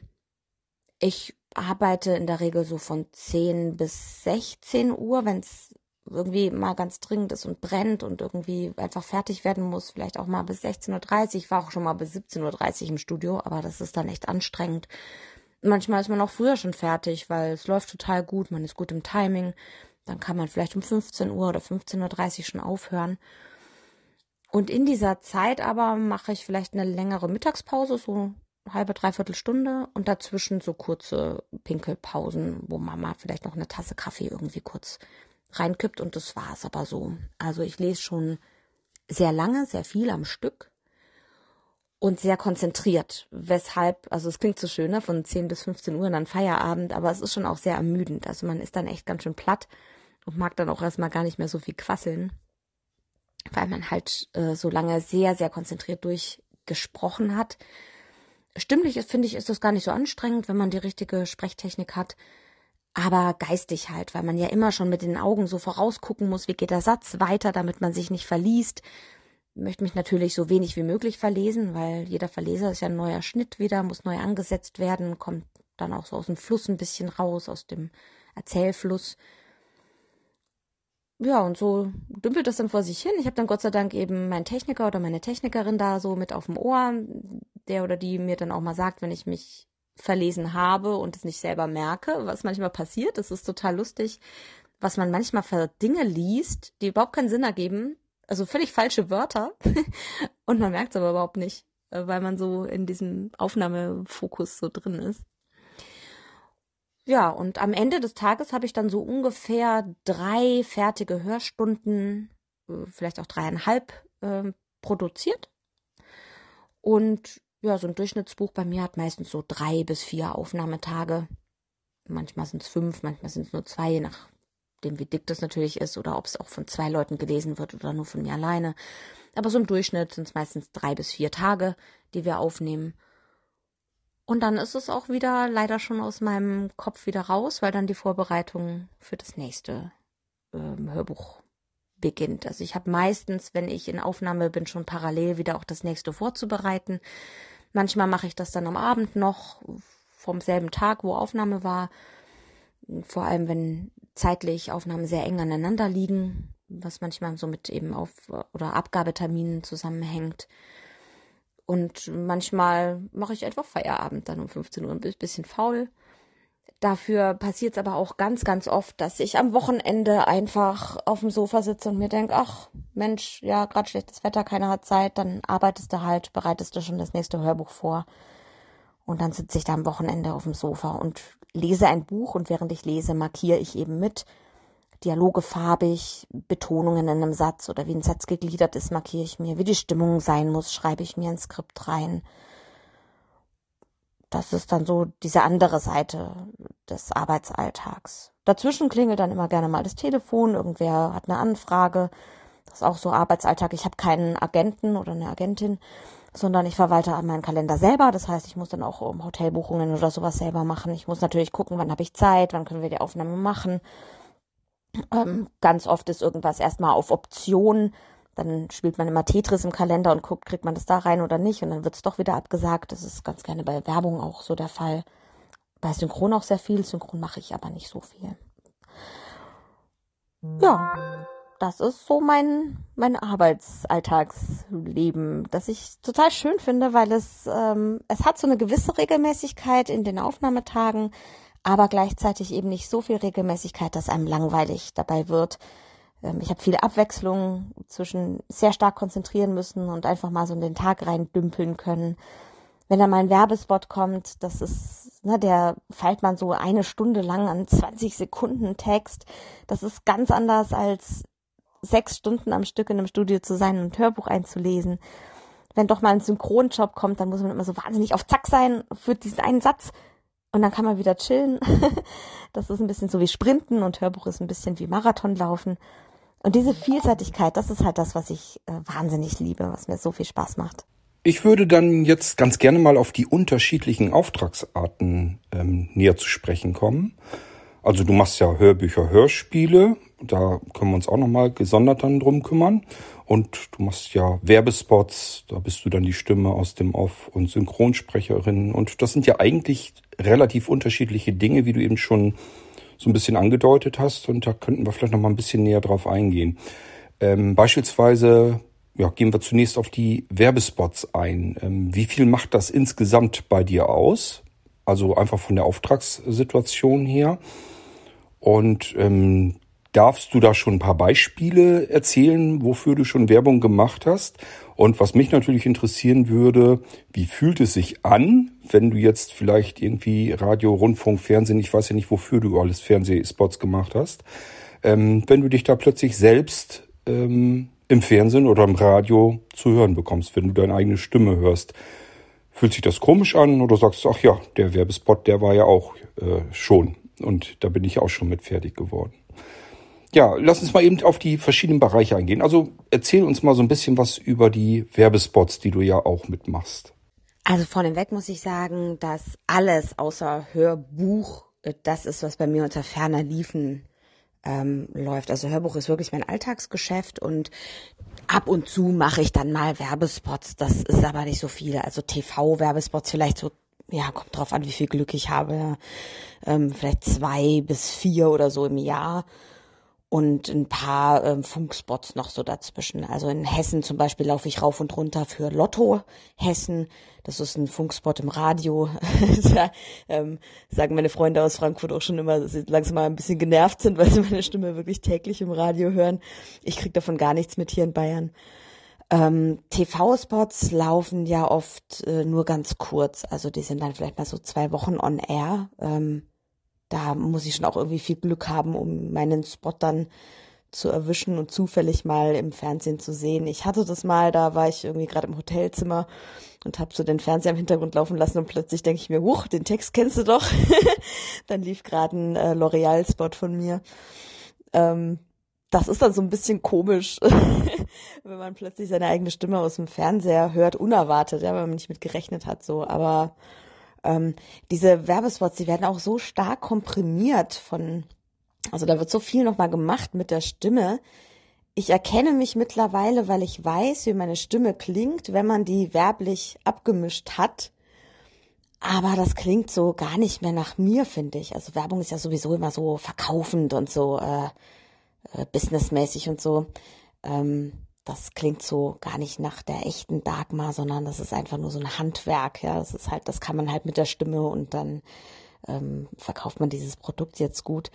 ich arbeite in der Regel so von 10 bis 16 Uhr, wenn es irgendwie mal ganz dringend ist und brennt und irgendwie einfach fertig werden muss, vielleicht auch mal bis 16.30 Uhr. Ich war auch schon mal bis 17.30 Uhr im Studio, aber das ist dann echt anstrengend. Manchmal ist man auch früher schon fertig, weil es läuft total gut, man ist gut im Timing. Dann kann man vielleicht um 15 Uhr oder 15.30 Uhr schon aufhören. Und in dieser Zeit aber mache ich vielleicht eine längere Mittagspause, so eine halbe, dreiviertel Stunde und dazwischen so kurze Pinkelpausen, wo Mama vielleicht noch eine Tasse Kaffee irgendwie kurz reinkippt und das war's aber so. Also ich lese schon sehr lange, sehr viel am Stück und sehr konzentriert. Weshalb, also es klingt so schön, ne, von 10 bis 15 Uhr dann Feierabend, aber es ist schon auch sehr ermüdend. Also man ist dann echt ganz schön platt und mag dann auch erstmal gar nicht mehr so viel quasseln, weil man halt äh, so lange sehr, sehr konzentriert durchgesprochen hat. Stimmlich ist, finde ich, ist das gar nicht so anstrengend, wenn man die richtige Sprechtechnik hat aber geistig halt, weil man ja immer schon mit den Augen so vorausgucken muss, wie geht der Satz weiter, damit man sich nicht verliest. Ich möchte mich natürlich so wenig wie möglich verlesen, weil jeder Verleser ist ja ein neuer Schnitt wieder, muss neu angesetzt werden, kommt dann auch so aus dem Fluss ein bisschen raus, aus dem Erzählfluss. Ja, und so dümpelt das dann vor sich hin. Ich habe dann Gott sei Dank eben meinen Techniker oder meine Technikerin da so mit auf dem Ohr, der oder die mir dann auch mal sagt, wenn ich mich verlesen habe und es nicht selber merke, was manchmal passiert. Das ist total lustig, was man manchmal für Dinge liest, die überhaupt keinen Sinn ergeben. Also völlig falsche Wörter. und man merkt es aber überhaupt nicht, äh, weil man so in diesem Aufnahmefokus so drin ist. Ja, und am Ende des Tages habe ich dann so ungefähr drei fertige Hörstunden, äh, vielleicht auch dreieinhalb äh, produziert. Und ja, so ein Durchschnittsbuch bei mir hat meistens so drei bis vier Aufnahmetage. Manchmal sind es fünf, manchmal sind es nur zwei, je nachdem, wie dick das natürlich ist oder ob es auch von zwei Leuten gelesen wird oder nur von mir alleine. Aber so im Durchschnitt sind es meistens drei bis vier Tage, die wir aufnehmen. Und dann ist es auch wieder leider schon aus meinem Kopf wieder raus, weil dann die Vorbereitung für das nächste ähm, Hörbuch beginnt. Also ich habe meistens, wenn ich in Aufnahme bin, schon parallel wieder auch das nächste vorzubereiten. Manchmal mache ich das dann am Abend noch vom selben Tag, wo Aufnahme war. Vor allem, wenn zeitlich Aufnahmen sehr eng aneinander liegen, was manchmal so mit eben Auf- oder Abgabeterminen zusammenhängt. Und manchmal mache ich einfach Feierabend dann um 15 Uhr ein bisschen faul. Dafür passiert es aber auch ganz, ganz oft, dass ich am Wochenende einfach auf dem Sofa sitze und mir denke, ach Mensch, ja, gerade schlechtes Wetter, keiner hat Zeit, dann arbeitest du halt, bereitest du schon das nächste Hörbuch vor. Und dann sitze ich da am Wochenende auf dem Sofa und lese ein Buch und während ich lese, markiere ich eben mit. Dialoge farbig, Betonungen in einem Satz oder wie ein Satz gegliedert ist, markiere ich mir. Wie die Stimmung sein muss, schreibe ich mir ein Skript rein das ist dann so diese andere Seite des Arbeitsalltags. Dazwischen klingelt dann immer gerne mal das Telefon, irgendwer hat eine Anfrage. Das ist auch so Arbeitsalltag. Ich habe keinen Agenten oder eine Agentin, sondern ich verwalte meinen Kalender selber. Das heißt, ich muss dann auch um Hotelbuchungen oder sowas selber machen. Ich muss natürlich gucken, wann habe ich Zeit, wann können wir die Aufnahme machen. Ähm, ganz oft ist irgendwas erstmal auf Option dann spielt man immer Tetris im Kalender und guckt, kriegt man das da rein oder nicht. Und dann wird es doch wieder abgesagt. Das ist ganz gerne bei Werbung auch so der Fall. Bei Synchron auch sehr viel. Synchron mache ich aber nicht so viel. Ja, das ist so mein, mein Arbeitsalltagsleben, das ich total schön finde, weil es, ähm, es hat so eine gewisse Regelmäßigkeit in den Aufnahmetagen, aber gleichzeitig eben nicht so viel Regelmäßigkeit, dass einem langweilig dabei wird. Ähm, ich habe viele Abwechslungen zwischen sehr stark konzentrieren müssen und einfach mal so in den Tag rein dümpeln können. Wenn da mal ein Werbespot kommt, das ist, ne, der feilt man so eine Stunde lang an 20 Sekunden Text. Das ist ganz anders als sechs Stunden am Stück in einem Studio zu sein und ein Hörbuch einzulesen. Wenn doch mal ein Synchronjob kommt, dann muss man immer so wahnsinnig auf Zack sein für diesen einen Satz und dann kann man wieder chillen. das ist ein bisschen so wie Sprinten und Hörbuch ist ein bisschen wie Marathonlaufen. Und diese Vielseitigkeit, das ist halt das, was ich äh, wahnsinnig liebe, was mir so viel Spaß macht. Ich würde dann jetzt ganz gerne mal auf die unterschiedlichen Auftragsarten ähm, näher zu sprechen kommen. Also du machst ja Hörbücher, Hörspiele, da können wir uns auch nochmal gesondert dann drum kümmern. Und du machst ja Werbespots, da bist du dann die Stimme aus dem Off- und Synchronsprecherin. Und das sind ja eigentlich relativ unterschiedliche Dinge, wie du eben schon so ein bisschen angedeutet hast. Und da könnten wir vielleicht nochmal ein bisschen näher drauf eingehen. Ähm, beispielsweise ja, gehen wir zunächst auf die Werbespots ein. Ähm, wie viel macht das insgesamt bei dir aus? Also einfach von der Auftragssituation her. Und ähm, darfst du da schon ein paar Beispiele erzählen, wofür du schon Werbung gemacht hast? Und was mich natürlich interessieren würde, wie fühlt es sich an, wenn du jetzt vielleicht irgendwie Radio, Rundfunk, Fernsehen, ich weiß ja nicht, wofür du alles Fernsehspots gemacht hast, ähm, wenn du dich da plötzlich selbst ähm, im Fernsehen oder im Radio zu hören bekommst, wenn du deine eigene Stimme hörst. Fühlt sich das komisch an oder sagst du, ach ja, der Werbespot, der war ja auch äh, schon und da bin ich auch schon mit fertig geworden. Ja, lass uns mal eben auf die verschiedenen Bereiche eingehen. Also erzähl uns mal so ein bisschen was über die Werbespots, die du ja auch mitmachst. Also vorneweg muss ich sagen, dass alles außer Hörbuch äh, das ist, was bei mir unter ferner Liefen ähm, läuft. Also Hörbuch ist wirklich mein Alltagsgeschäft und ab und zu mache ich dann mal Werbespots. Das ist aber nicht so viel. Also TV-Werbespots vielleicht so, ja, kommt drauf an, wie viel Glück ich habe. Ähm, vielleicht zwei bis vier oder so im Jahr und ein paar ähm, Funkspots noch so dazwischen. Also in Hessen zum Beispiel laufe ich rauf und runter für Lotto Hessen. Das ist ein Funkspot im Radio. da, ähm, sagen meine Freunde aus Frankfurt auch schon immer, dass sie langsam mal ein bisschen genervt sind, weil sie meine Stimme wirklich täglich im Radio hören. Ich krieg davon gar nichts mit hier in Bayern. Ähm, TV-Spots laufen ja oft äh, nur ganz kurz. Also die sind dann vielleicht mal so zwei Wochen on air. Ähm, da muss ich schon auch irgendwie viel Glück haben, um meinen Spot dann zu erwischen und zufällig mal im Fernsehen zu sehen. Ich hatte das mal, da war ich irgendwie gerade im Hotelzimmer und habe so den Fernseher im Hintergrund laufen lassen und plötzlich denke ich mir, huch, den Text kennst du doch. dann lief gerade ein äh, L'Oreal-Spot von mir. Ähm, das ist dann so ein bisschen komisch, wenn man plötzlich seine eigene Stimme aus dem Fernseher hört, unerwartet, ja, wenn man nicht mit gerechnet hat, so. Aber ähm, diese Werbespots, die werden auch so stark komprimiert von, also da wird so viel nochmal gemacht mit der Stimme. Ich erkenne mich mittlerweile, weil ich weiß, wie meine Stimme klingt, wenn man die werblich abgemischt hat. Aber das klingt so gar nicht mehr nach mir, finde ich. Also Werbung ist ja sowieso immer so verkaufend und so äh, äh, businessmäßig und so. Ähm, das klingt so gar nicht nach der echten Dagmar, sondern das ist einfach nur so ein Handwerk. Ja, das ist halt, das kann man halt mit der Stimme und dann ähm, verkauft man dieses Produkt jetzt gut.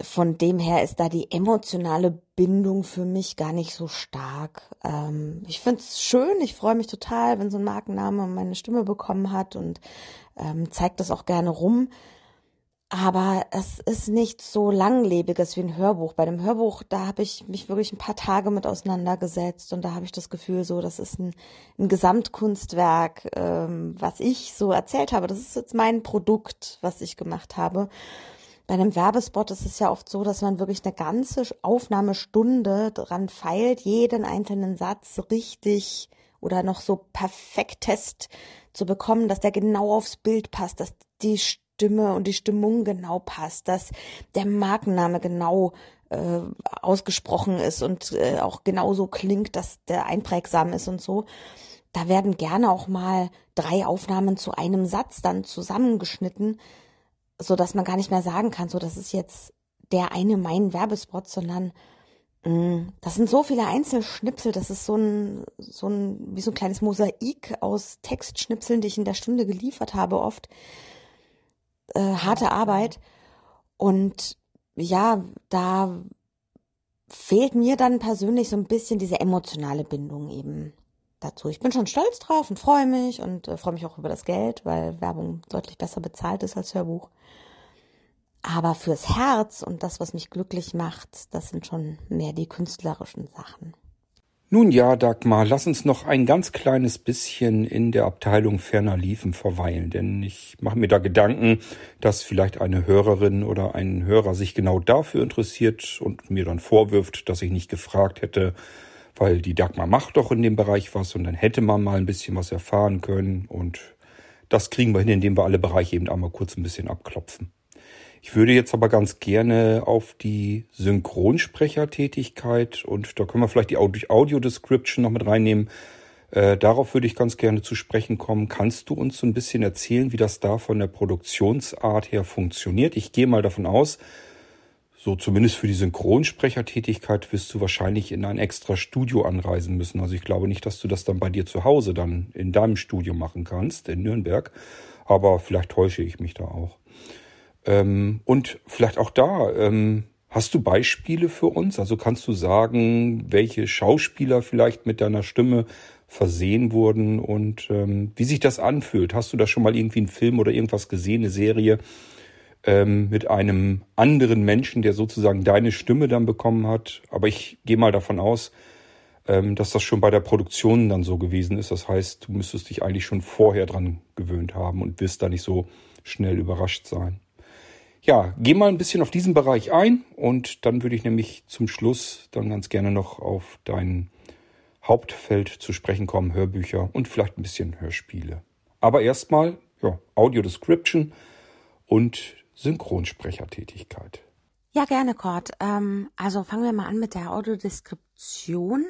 Von dem her ist da die emotionale Bindung für mich gar nicht so stark. Ähm, ich find's schön, ich freue mich total, wenn so ein Markenname meine Stimme bekommen hat und ähm, zeigt das auch gerne rum aber es ist nicht so langlebiges wie ein Hörbuch. Bei dem Hörbuch, da habe ich mich wirklich ein paar Tage mit auseinandergesetzt und da habe ich das Gefühl, so, das ist ein, ein Gesamtkunstwerk, ähm, was ich so erzählt habe. Das ist jetzt mein Produkt, was ich gemacht habe. Bei einem Werbespot ist es ja oft so, dass man wirklich eine ganze Aufnahmestunde dran feilt, jeden einzelnen Satz richtig oder noch so perfekt test zu bekommen, dass der genau aufs Bild passt, dass die Stimme und die Stimmung genau passt, dass der Markenname genau äh, ausgesprochen ist und äh, auch genauso klingt, dass der einprägsam ist und so. Da werden gerne auch mal drei Aufnahmen zu einem Satz dann zusammengeschnitten, so dass man gar nicht mehr sagen kann, so das ist jetzt der eine mein Werbespot, sondern mm, das sind so viele Einzelschnipsel, das ist so ein, so ein, wie so ein kleines Mosaik aus Textschnipseln, die ich in der Stunde geliefert habe oft äh, harte Arbeit. Und ja, da fehlt mir dann persönlich so ein bisschen diese emotionale Bindung eben dazu. Ich bin schon stolz drauf und freue mich und äh, freue mich auch über das Geld, weil Werbung deutlich besser bezahlt ist als Hörbuch. Aber fürs Herz und das, was mich glücklich macht, das sind schon mehr die künstlerischen Sachen. Nun ja, Dagmar, lass uns noch ein ganz kleines bisschen in der Abteilung ferner Liefen verweilen, denn ich mache mir da Gedanken, dass vielleicht eine Hörerin oder ein Hörer sich genau dafür interessiert und mir dann vorwirft, dass ich nicht gefragt hätte, weil die Dagmar macht doch in dem Bereich was und dann hätte man mal ein bisschen was erfahren können und das kriegen wir hin, indem wir alle Bereiche eben einmal kurz ein bisschen abklopfen. Ich würde jetzt aber ganz gerne auf die Synchronsprechertätigkeit und da können wir vielleicht die Audio-Description noch mit reinnehmen. Äh, darauf würde ich ganz gerne zu sprechen kommen. Kannst du uns so ein bisschen erzählen, wie das da von der Produktionsart her funktioniert? Ich gehe mal davon aus, so zumindest für die Synchronsprechertätigkeit wirst du wahrscheinlich in ein extra Studio anreisen müssen. Also ich glaube nicht, dass du das dann bei dir zu Hause dann in deinem Studio machen kannst, in Nürnberg. Aber vielleicht täusche ich mich da auch. Ähm, und vielleicht auch da, ähm, hast du Beispiele für uns? Also kannst du sagen, welche Schauspieler vielleicht mit deiner Stimme versehen wurden und ähm, wie sich das anfühlt? Hast du da schon mal irgendwie einen Film oder irgendwas gesehen, eine Serie ähm, mit einem anderen Menschen, der sozusagen deine Stimme dann bekommen hat? Aber ich gehe mal davon aus, ähm, dass das schon bei der Produktion dann so gewesen ist. Das heißt, du müsstest dich eigentlich schon vorher dran gewöhnt haben und wirst da nicht so schnell überrascht sein. Ja, geh mal ein bisschen auf diesen Bereich ein und dann würde ich nämlich zum Schluss dann ganz gerne noch auf dein Hauptfeld zu sprechen kommen, Hörbücher und vielleicht ein bisschen Hörspiele. Aber erstmal ja, Audio Description und Synchronsprechertätigkeit. Ja, gerne, Kurt. Ähm, also fangen wir mal an mit der Audiodeskription.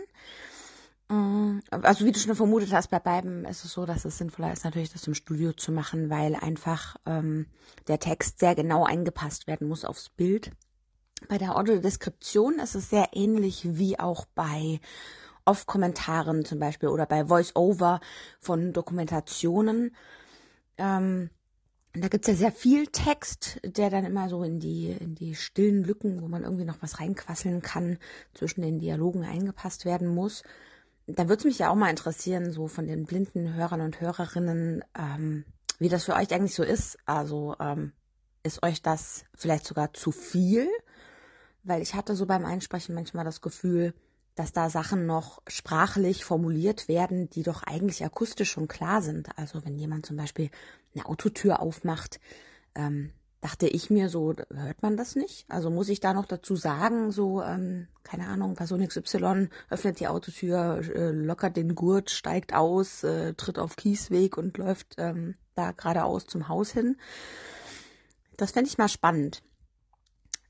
Mm, also wie du schon vermutet hast, bei beiden ist es so, dass es sinnvoller ist, natürlich das im Studio zu machen, weil einfach ähm, der Text sehr genau eingepasst werden muss aufs Bild. Bei der Audiodeskription ist es sehr ähnlich wie auch bei Off-Kommentaren zum Beispiel oder bei Voice-Over von Dokumentationen. Ähm, da gibt's ja sehr viel Text, der dann immer so in die, in die stillen Lücken, wo man irgendwie noch was reinquasseln kann, zwischen den Dialogen eingepasst werden muss da würde es mich ja auch mal interessieren, so von den blinden Hörern und Hörerinnen, ähm, wie das für euch eigentlich so ist. Also ähm, ist euch das vielleicht sogar zu viel? Weil ich hatte so beim Einsprechen manchmal das Gefühl, dass da Sachen noch sprachlich formuliert werden, die doch eigentlich akustisch schon klar sind. Also wenn jemand zum Beispiel eine Autotür aufmacht, ähm, dachte ich mir so, hört man das nicht? Also muss ich da noch dazu sagen, so, ähm, keine Ahnung, Person XY öffnet die Autotür, äh, lockert den Gurt, steigt aus, äh, tritt auf Kiesweg und läuft ähm, da geradeaus zum Haus hin. Das fände ich mal spannend.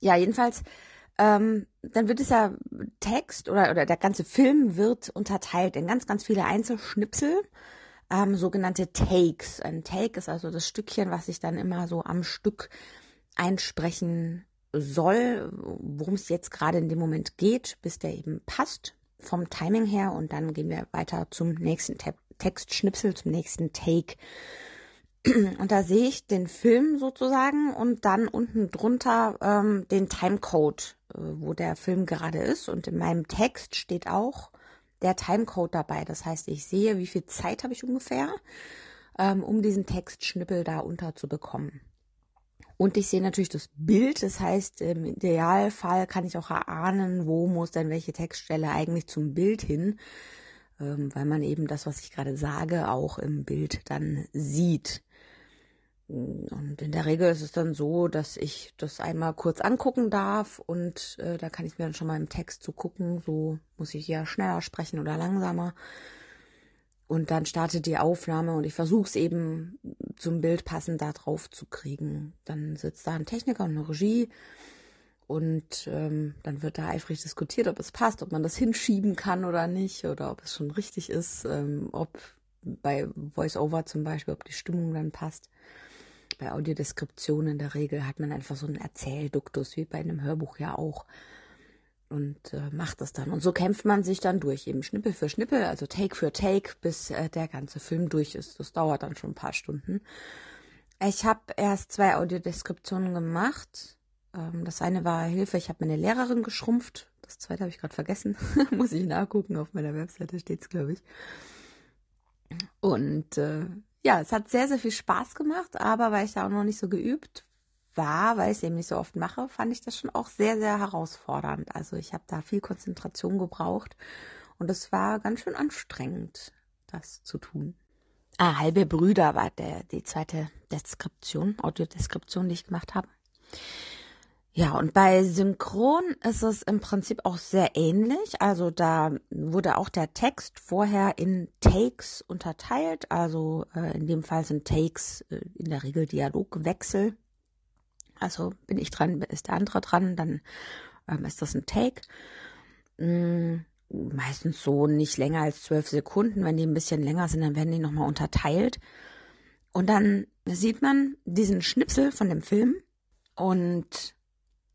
Ja, jedenfalls, ähm, dann wird es ja Text oder, oder der ganze Film wird unterteilt in ganz, ganz viele Einzelschnipsel ähm, sogenannte Takes. Ein Take ist also das Stückchen, was ich dann immer so am Stück einsprechen soll, worum es jetzt gerade in dem Moment geht, bis der eben passt vom Timing her und dann gehen wir weiter zum nächsten Te Textschnipsel, zum nächsten Take. Und da sehe ich den Film sozusagen und dann unten drunter ähm, den Timecode, äh, wo der Film gerade ist. Und in meinem Text steht auch der Timecode dabei. Das heißt, ich sehe, wie viel Zeit habe ich ungefähr, ähm, um diesen Textschnippel da unterzubekommen. Und ich sehe natürlich das Bild, das heißt, im Idealfall kann ich auch erahnen, wo muss denn welche Textstelle eigentlich zum Bild hin, ähm, weil man eben das, was ich gerade sage, auch im Bild dann sieht. Und in der Regel ist es dann so, dass ich das einmal kurz angucken darf und äh, da kann ich mir dann schon mal im Text zu so gucken, so muss ich ja schneller sprechen oder langsamer. Und dann startet die Aufnahme und ich versuche es eben zum Bild passend da drauf zu kriegen. Dann sitzt da ein Techniker und eine Regie und ähm, dann wird da eifrig diskutiert, ob es passt, ob man das hinschieben kann oder nicht oder ob es schon richtig ist, ähm, ob bei Voice-Over zum Beispiel, ob die Stimmung dann passt bei Audiodeskription in der Regel hat man einfach so einen Erzählduktus, wie bei einem Hörbuch ja auch. Und äh, macht das dann. Und so kämpft man sich dann durch, eben Schnippel für Schnippel, also Take für Take, bis äh, der ganze Film durch ist. Das dauert dann schon ein paar Stunden. Ich habe erst zwei Audiodeskriptionen gemacht. Ähm, das eine war Hilfe, ich habe meine Lehrerin geschrumpft. Das zweite habe ich gerade vergessen. Muss ich nachgucken, auf meiner Webseite steht es, glaube ich. Und äh, ja, es hat sehr, sehr viel Spaß gemacht, aber weil ich da auch noch nicht so geübt war, weil ich es eben nicht so oft mache, fand ich das schon auch sehr, sehr herausfordernd. Also ich habe da viel Konzentration gebraucht Und es war ganz schön anstrengend, das zu tun. Ah, halbe Brüder war der, die zweite Deskription, Audiodeskription, die ich gemacht habe. Ja, und bei Synchron ist es im Prinzip auch sehr ähnlich. Also da wurde auch der Text vorher in Takes unterteilt. Also äh, in dem Fall sind Takes äh, in der Regel Dialogwechsel. Also bin ich dran, ist der andere dran, dann ähm, ist das ein Take. Hm, meistens so nicht länger als zwölf Sekunden. Wenn die ein bisschen länger sind, dann werden die nochmal unterteilt. Und dann sieht man diesen Schnipsel von dem Film und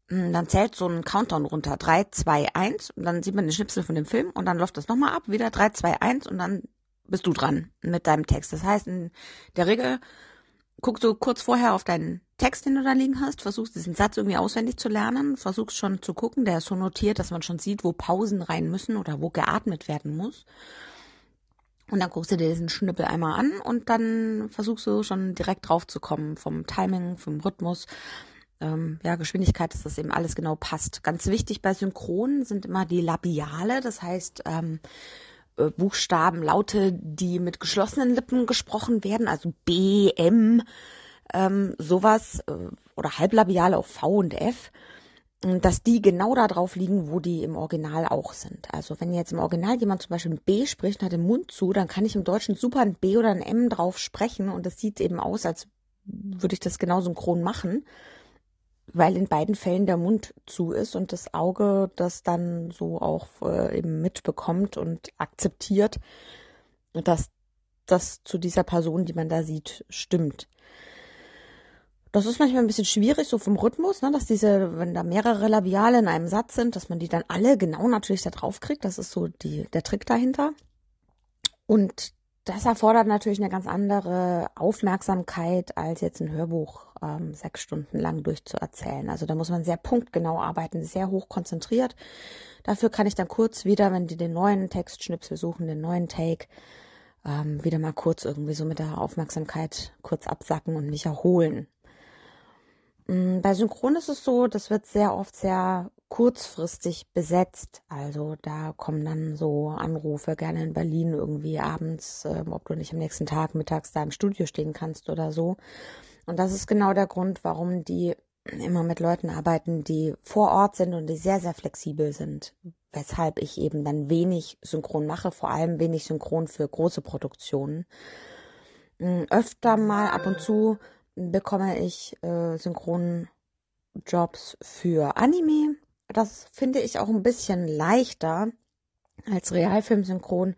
dann zählt so ein Countdown runter. 3, 2, 1 und dann sieht man den Schnipsel von dem Film und dann läuft das nochmal ab, wieder 3, 2, 1 und dann bist du dran mit deinem Text. Das heißt, in der Regel guckst du kurz vorher auf deinen Text, den du da liegen hast, versuchst diesen Satz irgendwie auswendig zu lernen, versuchst schon zu gucken, der ist so notiert, dass man schon sieht, wo Pausen rein müssen oder wo geatmet werden muss. Und dann guckst du dir diesen Schnippel einmal an und dann versuchst du schon direkt drauf zu kommen vom Timing, vom Rhythmus ähm, ja, Geschwindigkeit, dass das eben alles genau passt. Ganz wichtig bei Synchronen sind immer die Labiale, das heißt ähm, äh, Buchstaben, Laute, die mit geschlossenen Lippen gesprochen werden, also B, M, ähm, sowas, äh, oder Halblabiale, auch V und F, dass die genau da drauf liegen, wo die im Original auch sind. Also wenn jetzt im Original jemand zum Beispiel ein B spricht und hat den Mund zu, dann kann ich im Deutschen super ein B oder ein M drauf sprechen und das sieht eben aus, als würde ich das genau synchron machen weil in beiden Fällen der Mund zu ist und das Auge das dann so auch äh, eben mitbekommt und akzeptiert, dass das zu dieser Person, die man da sieht, stimmt. Das ist manchmal ein bisschen schwierig, so vom Rhythmus, ne, dass diese, wenn da mehrere Labiale in einem Satz sind, dass man die dann alle genau natürlich da drauf kriegt. Das ist so die, der Trick dahinter. Und das erfordert natürlich eine ganz andere Aufmerksamkeit, als jetzt ein Hörbuch ähm, sechs Stunden lang durchzuerzählen. Also da muss man sehr punktgenau arbeiten, sehr hoch konzentriert. Dafür kann ich dann kurz wieder, wenn die den neuen Textschnipsel suchen, den neuen Take, ähm, wieder mal kurz irgendwie so mit der Aufmerksamkeit kurz absacken und mich erholen. Mm, bei Synchron ist es so, das wird sehr oft sehr kurzfristig besetzt. Also da kommen dann so Anrufe gerne in Berlin irgendwie abends, äh, ob du nicht am nächsten Tag mittags da im Studio stehen kannst oder so. Und das ist genau der Grund, warum die immer mit Leuten arbeiten, die vor Ort sind und die sehr, sehr flexibel sind. Weshalb ich eben dann wenig Synchron mache, vor allem wenig Synchron für große Produktionen. Mm, öfter mal ab und zu bekomme ich äh, Synchronjobs für Anime das finde ich auch ein bisschen leichter als Realfilmsynchron,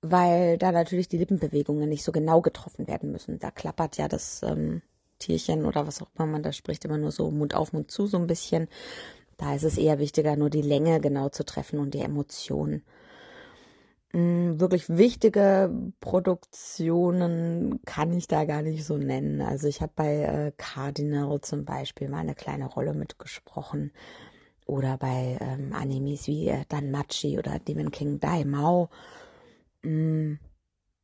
weil da natürlich die Lippenbewegungen nicht so genau getroffen werden müssen. Da klappert ja das ähm, Tierchen oder was auch immer man da spricht immer nur so Mund auf Mund zu so ein bisschen. Da ist es eher wichtiger, nur die Länge genau zu treffen und die Emotionen. Mm, wirklich wichtige Produktionen kann ich da gar nicht so nennen. Also ich habe bei äh, Cardinal zum Beispiel mal eine kleine Rolle mitgesprochen oder bei ähm, Animes wie äh, Danmachi oder Demon King Daimao. Mm,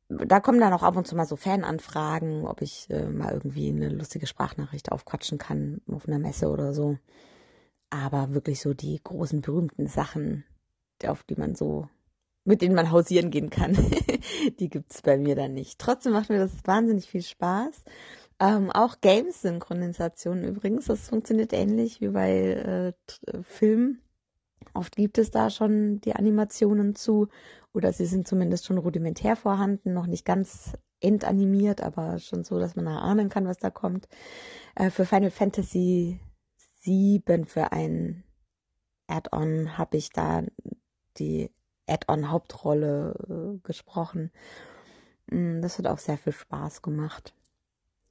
da kommen dann auch ab und zu mal so Fananfragen, ob ich äh, mal irgendwie eine lustige Sprachnachricht aufquatschen kann auf einer Messe oder so. Aber wirklich so die großen berühmten Sachen, auf die man so, mit denen man hausieren gehen kann, die gibt's bei mir dann nicht. Trotzdem macht mir das wahnsinnig viel Spaß. Ähm, auch Games-Synchronisation übrigens, das funktioniert ähnlich wie bei äh, äh, Filmen. Oft gibt es da schon die Animationen zu oder sie sind zumindest schon rudimentär vorhanden, noch nicht ganz endanimiert, aber schon so, dass man erahnen kann, was da kommt. Äh, für Final Fantasy 7 für ein Add-on habe ich da die Add-on Hauptrolle äh, gesprochen. Mm, das hat auch sehr viel Spaß gemacht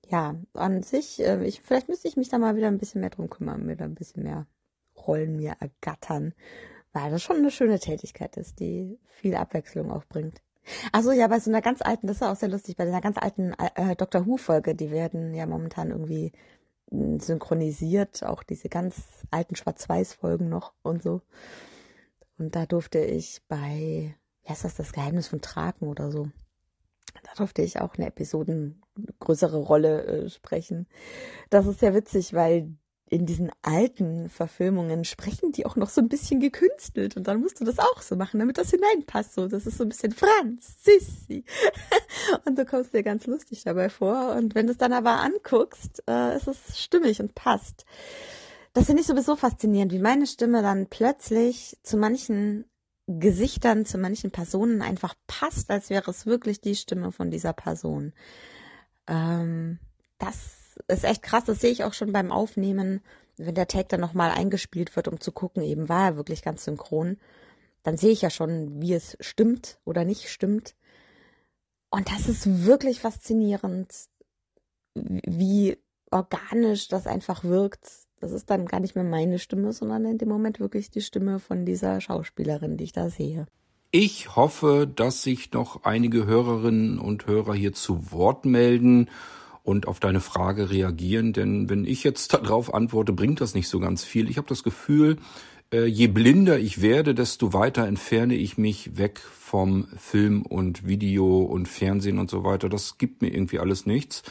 ja, an sich, äh, ich, vielleicht müsste ich mich da mal wieder ein bisschen mehr drum kümmern, mir da ein bisschen mehr Rollen mir ergattern, weil das schon eine schöne Tätigkeit ist, die viel Abwechslung auch bringt. Achso, ja, bei so einer ganz alten, das ist auch sehr lustig, bei einer ganz alten äh, Dr. Who-Folge, die werden ja momentan irgendwie hm, synchronisiert, auch diese ganz alten Schwarz-Weiß-Folgen noch und so. Und da durfte ich bei, wie heißt das, das Geheimnis von Traken oder so, da durfte ich auch eine Episoden größere Rolle äh, sprechen. Das ist sehr witzig, weil in diesen alten Verfilmungen sprechen die auch noch so ein bisschen gekünstelt und dann musst du das auch so machen, damit das hineinpasst. So, das ist so ein bisschen Franz, Sissi. und du kommst dir ganz lustig dabei vor. Und wenn du es dann aber anguckst, äh, ist es stimmig und passt. Das finde ich sowieso faszinierend, wie meine Stimme dann plötzlich zu manchen Gesichtern, zu manchen Personen einfach passt, als wäre es wirklich die Stimme von dieser Person. Ähm, das ist echt krass, das sehe ich auch schon beim Aufnehmen, wenn der Tag dann nochmal eingespielt wird, um zu gucken, eben war er wirklich ganz synchron, dann sehe ich ja schon, wie es stimmt oder nicht stimmt. Und das ist wirklich faszinierend, wie organisch das einfach wirkt. Das ist dann gar nicht mehr meine Stimme, sondern in dem Moment wirklich die Stimme von dieser Schauspielerin, die ich da sehe. Ich hoffe, dass sich noch einige Hörerinnen und Hörer hier zu Wort melden und auf deine Frage reagieren. Denn wenn ich jetzt darauf antworte, bringt das nicht so ganz viel. Ich habe das Gefühl, äh, je blinder ich werde, desto weiter entferne ich mich weg vom Film und Video und Fernsehen und so weiter. Das gibt mir irgendwie alles nichts.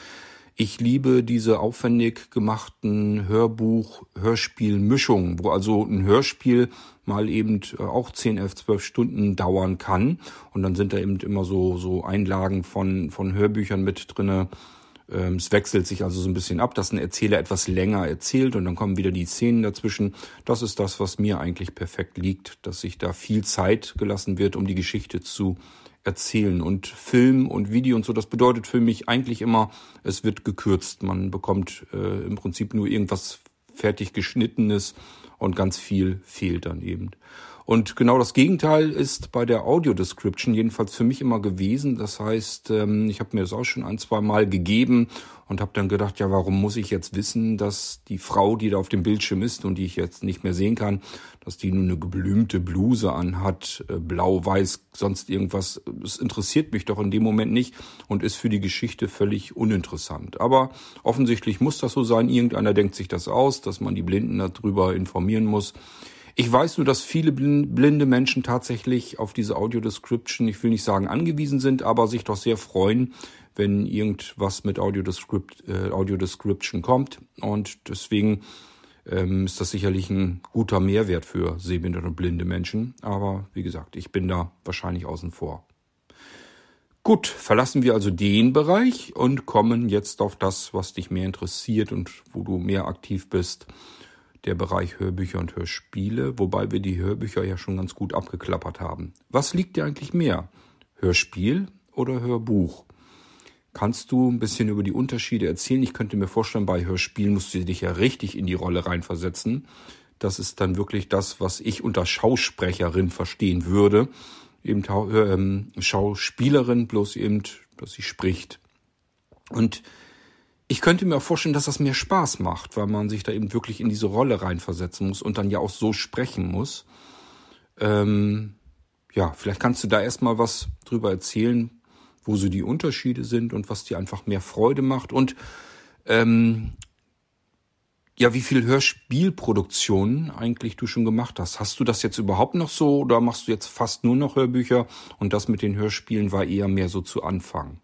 Ich liebe diese aufwendig gemachten Hörbuch-Hörspiel-Mischungen, wo also ein Hörspiel mal eben äh, auch 10, 11, 12 Stunden dauern kann. Und dann sind da eben immer so, so Einlagen von, von Hörbüchern mit drinne ähm, es wechselt sich also so ein bisschen ab, dass ein Erzähler etwas länger erzählt und dann kommen wieder die Szenen dazwischen. Das ist das, was mir eigentlich perfekt liegt, dass sich da viel Zeit gelassen wird, um die Geschichte zu erzählen. Und Film und Video und so, das bedeutet für mich eigentlich immer, es wird gekürzt. Man bekommt äh, im Prinzip nur irgendwas fertig geschnittenes und ganz viel fehlt dann eben. Und genau das Gegenteil ist bei der Audio Description jedenfalls für mich immer gewesen. Das heißt, ähm, ich habe mir das auch schon ein, zwei Mal gegeben und habe dann gedacht, ja, warum muss ich jetzt wissen, dass die Frau, die da auf dem Bildschirm ist und die ich jetzt nicht mehr sehen kann, dass die nur eine geblümte Bluse anhat, äh, blau, weiß, sonst irgendwas. Es interessiert mich doch in dem Moment nicht und ist für die Geschichte völlig uninteressant. Aber offensichtlich muss das so sein. Irgendeiner denkt sich das aus, dass man die Blinden darüber informieren muss. Ich weiß nur, dass viele blinde Menschen tatsächlich auf diese Audio-Description, ich will nicht sagen angewiesen sind, aber sich doch sehr freuen, wenn irgendwas mit Audio-Descript, äh, Audio-Description kommt. Und deswegen ähm, ist das sicherlich ein guter Mehrwert für sehbehinderte und blinde Menschen. Aber wie gesagt, ich bin da wahrscheinlich außen vor. Gut, verlassen wir also den Bereich und kommen jetzt auf das, was dich mehr interessiert und wo du mehr aktiv bist der Bereich Hörbücher und Hörspiele, wobei wir die Hörbücher ja schon ganz gut abgeklappert haben. Was liegt dir eigentlich mehr? Hörspiel oder Hörbuch? Kannst du ein bisschen über die Unterschiede erzählen? Ich könnte mir vorstellen, bei Hörspielen musst du dich ja richtig in die Rolle reinversetzen. Das ist dann wirklich das, was ich unter Schausprecherin verstehen würde. Eben ähm, Schauspielerin, bloß eben, dass sie spricht. Und ich könnte mir auch vorstellen, dass das mehr Spaß macht, weil man sich da eben wirklich in diese Rolle reinversetzen muss und dann ja auch so sprechen muss. Ähm, ja, vielleicht kannst du da erstmal was drüber erzählen, wo so die Unterschiede sind und was dir einfach mehr Freude macht und ähm, ja, wie viel Hörspielproduktionen eigentlich du schon gemacht hast. Hast du das jetzt überhaupt noch so oder machst du jetzt fast nur noch Hörbücher und das mit den Hörspielen war eher mehr so zu Anfang?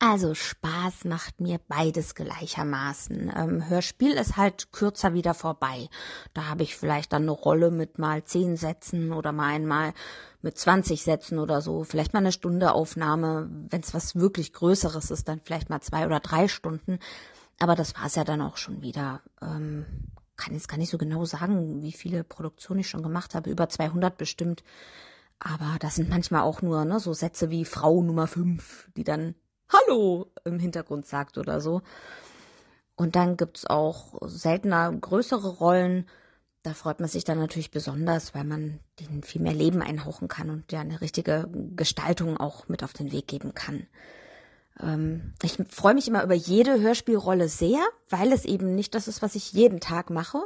Also Spaß macht mir beides gleichermaßen. Ähm, Hörspiel ist halt kürzer wieder vorbei. Da habe ich vielleicht dann eine Rolle mit mal zehn Sätzen oder mal einmal mit 20 Sätzen oder so. Vielleicht mal eine Stunde Aufnahme. Wenn es was wirklich Größeres ist, dann vielleicht mal zwei oder drei Stunden. Aber das war's ja dann auch schon wieder. Ähm, kann jetzt gar nicht so genau sagen, wie viele Produktionen ich schon gemacht habe. Über 200 bestimmt. Aber das sind manchmal auch nur ne, so Sätze wie Frau Nummer 5, die dann Hallo im Hintergrund sagt oder so. Und dann gibt's auch seltener größere Rollen. Da freut man sich dann natürlich besonders, weil man denen viel mehr Leben einhauchen kann und ja eine richtige Gestaltung auch mit auf den Weg geben kann. Ähm, ich freue mich immer über jede Hörspielrolle sehr, weil es eben nicht das ist, was ich jeden Tag mache.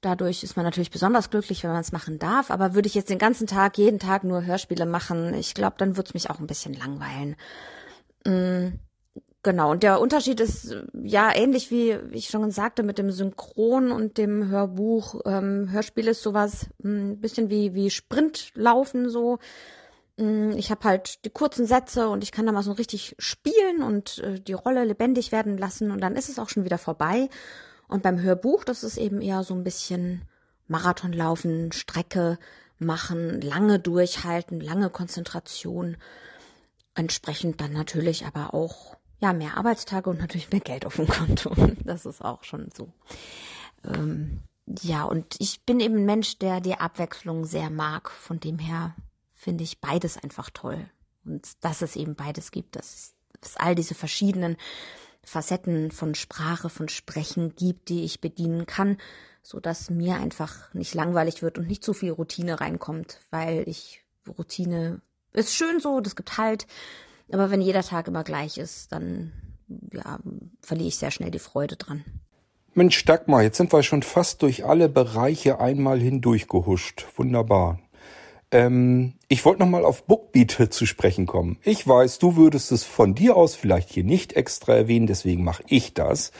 Dadurch ist man natürlich besonders glücklich, wenn man es machen darf. Aber würde ich jetzt den ganzen Tag, jeden Tag nur Hörspiele machen, ich glaube, dann würde es mich auch ein bisschen langweilen. Mm, genau, und der Unterschied ist ja ähnlich wie, ich schon sagte, mit dem Synchron und dem Hörbuch. Ähm, Hörspiel ist sowas ein mm, bisschen wie, wie Sprintlaufen so. Mm, ich habe halt die kurzen Sätze und ich kann da mal so richtig spielen und äh, die Rolle lebendig werden lassen und dann ist es auch schon wieder vorbei. Und beim Hörbuch, das ist eben eher so ein bisschen Marathon laufen, Strecke machen, lange durchhalten, lange Konzentration. Entsprechend dann natürlich aber auch ja mehr Arbeitstage und natürlich mehr Geld auf dem Konto. Das ist auch schon so. Ähm, ja, und ich bin eben ein Mensch, der die Abwechslung sehr mag. Von dem her finde ich beides einfach toll. Und dass es eben beides gibt, dass es all diese verschiedenen Facetten von Sprache, von Sprechen gibt, die ich bedienen kann, so dass mir einfach nicht langweilig wird und nicht zu viel Routine reinkommt, weil ich Routine ist schön so, das gibt halt, aber wenn jeder Tag immer gleich ist, dann ja, verliere ich sehr schnell die Freude dran. Mensch, Dagmar, jetzt sind wir schon fast durch alle Bereiche einmal hindurchgehuscht. Wunderbar. Ähm, ich wollte nochmal auf Bookbeat zu sprechen kommen. Ich weiß, du würdest es von dir aus vielleicht hier nicht extra erwähnen, deswegen mache ich das.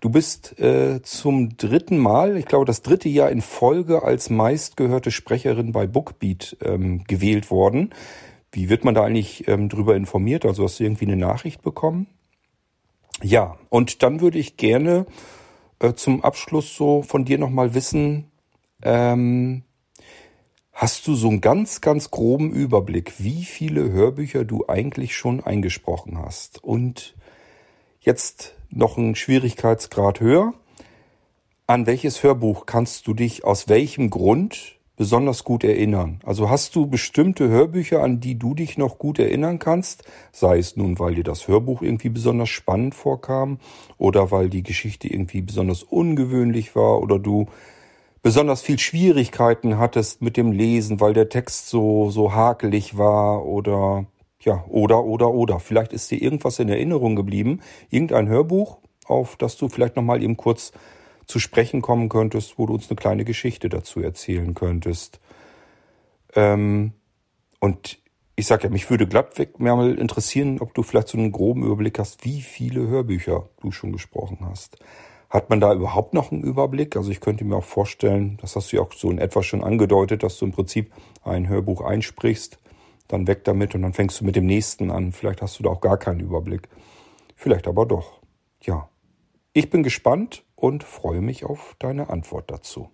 Du bist äh, zum dritten Mal, ich glaube das dritte Jahr in Folge als meistgehörte Sprecherin bei Bookbeat ähm, gewählt worden. Wie wird man da eigentlich ähm, drüber informiert? Also hast du irgendwie eine Nachricht bekommen? Ja, und dann würde ich gerne äh, zum Abschluss so von dir nochmal wissen, ähm, hast du so einen ganz, ganz groben Überblick, wie viele Hörbücher du eigentlich schon eingesprochen hast? Und jetzt noch einen Schwierigkeitsgrad höher. An welches Hörbuch kannst du dich aus welchem Grund besonders gut erinnern? Also hast du bestimmte Hörbücher, an die du dich noch gut erinnern kannst? Sei es nun, weil dir das Hörbuch irgendwie besonders spannend vorkam oder weil die Geschichte irgendwie besonders ungewöhnlich war oder du besonders viel Schwierigkeiten hattest mit dem Lesen, weil der Text so, so hakelig war oder ja, oder, oder, oder. Vielleicht ist dir irgendwas in Erinnerung geblieben, irgendein Hörbuch, auf das du vielleicht nochmal eben kurz zu sprechen kommen könntest, wo du uns eine kleine Geschichte dazu erzählen könntest. Ähm, und ich sag ja, mich würde glattweg mehr mal interessieren, ob du vielleicht so einen groben Überblick hast, wie viele Hörbücher du schon gesprochen hast. Hat man da überhaupt noch einen Überblick? Also ich könnte mir auch vorstellen, das hast du ja auch so in etwa schon angedeutet, dass du im Prinzip ein Hörbuch einsprichst dann weg damit und dann fängst du mit dem nächsten an. Vielleicht hast du da auch gar keinen Überblick. Vielleicht aber doch. Ja. Ich bin gespannt und freue mich auf deine Antwort dazu.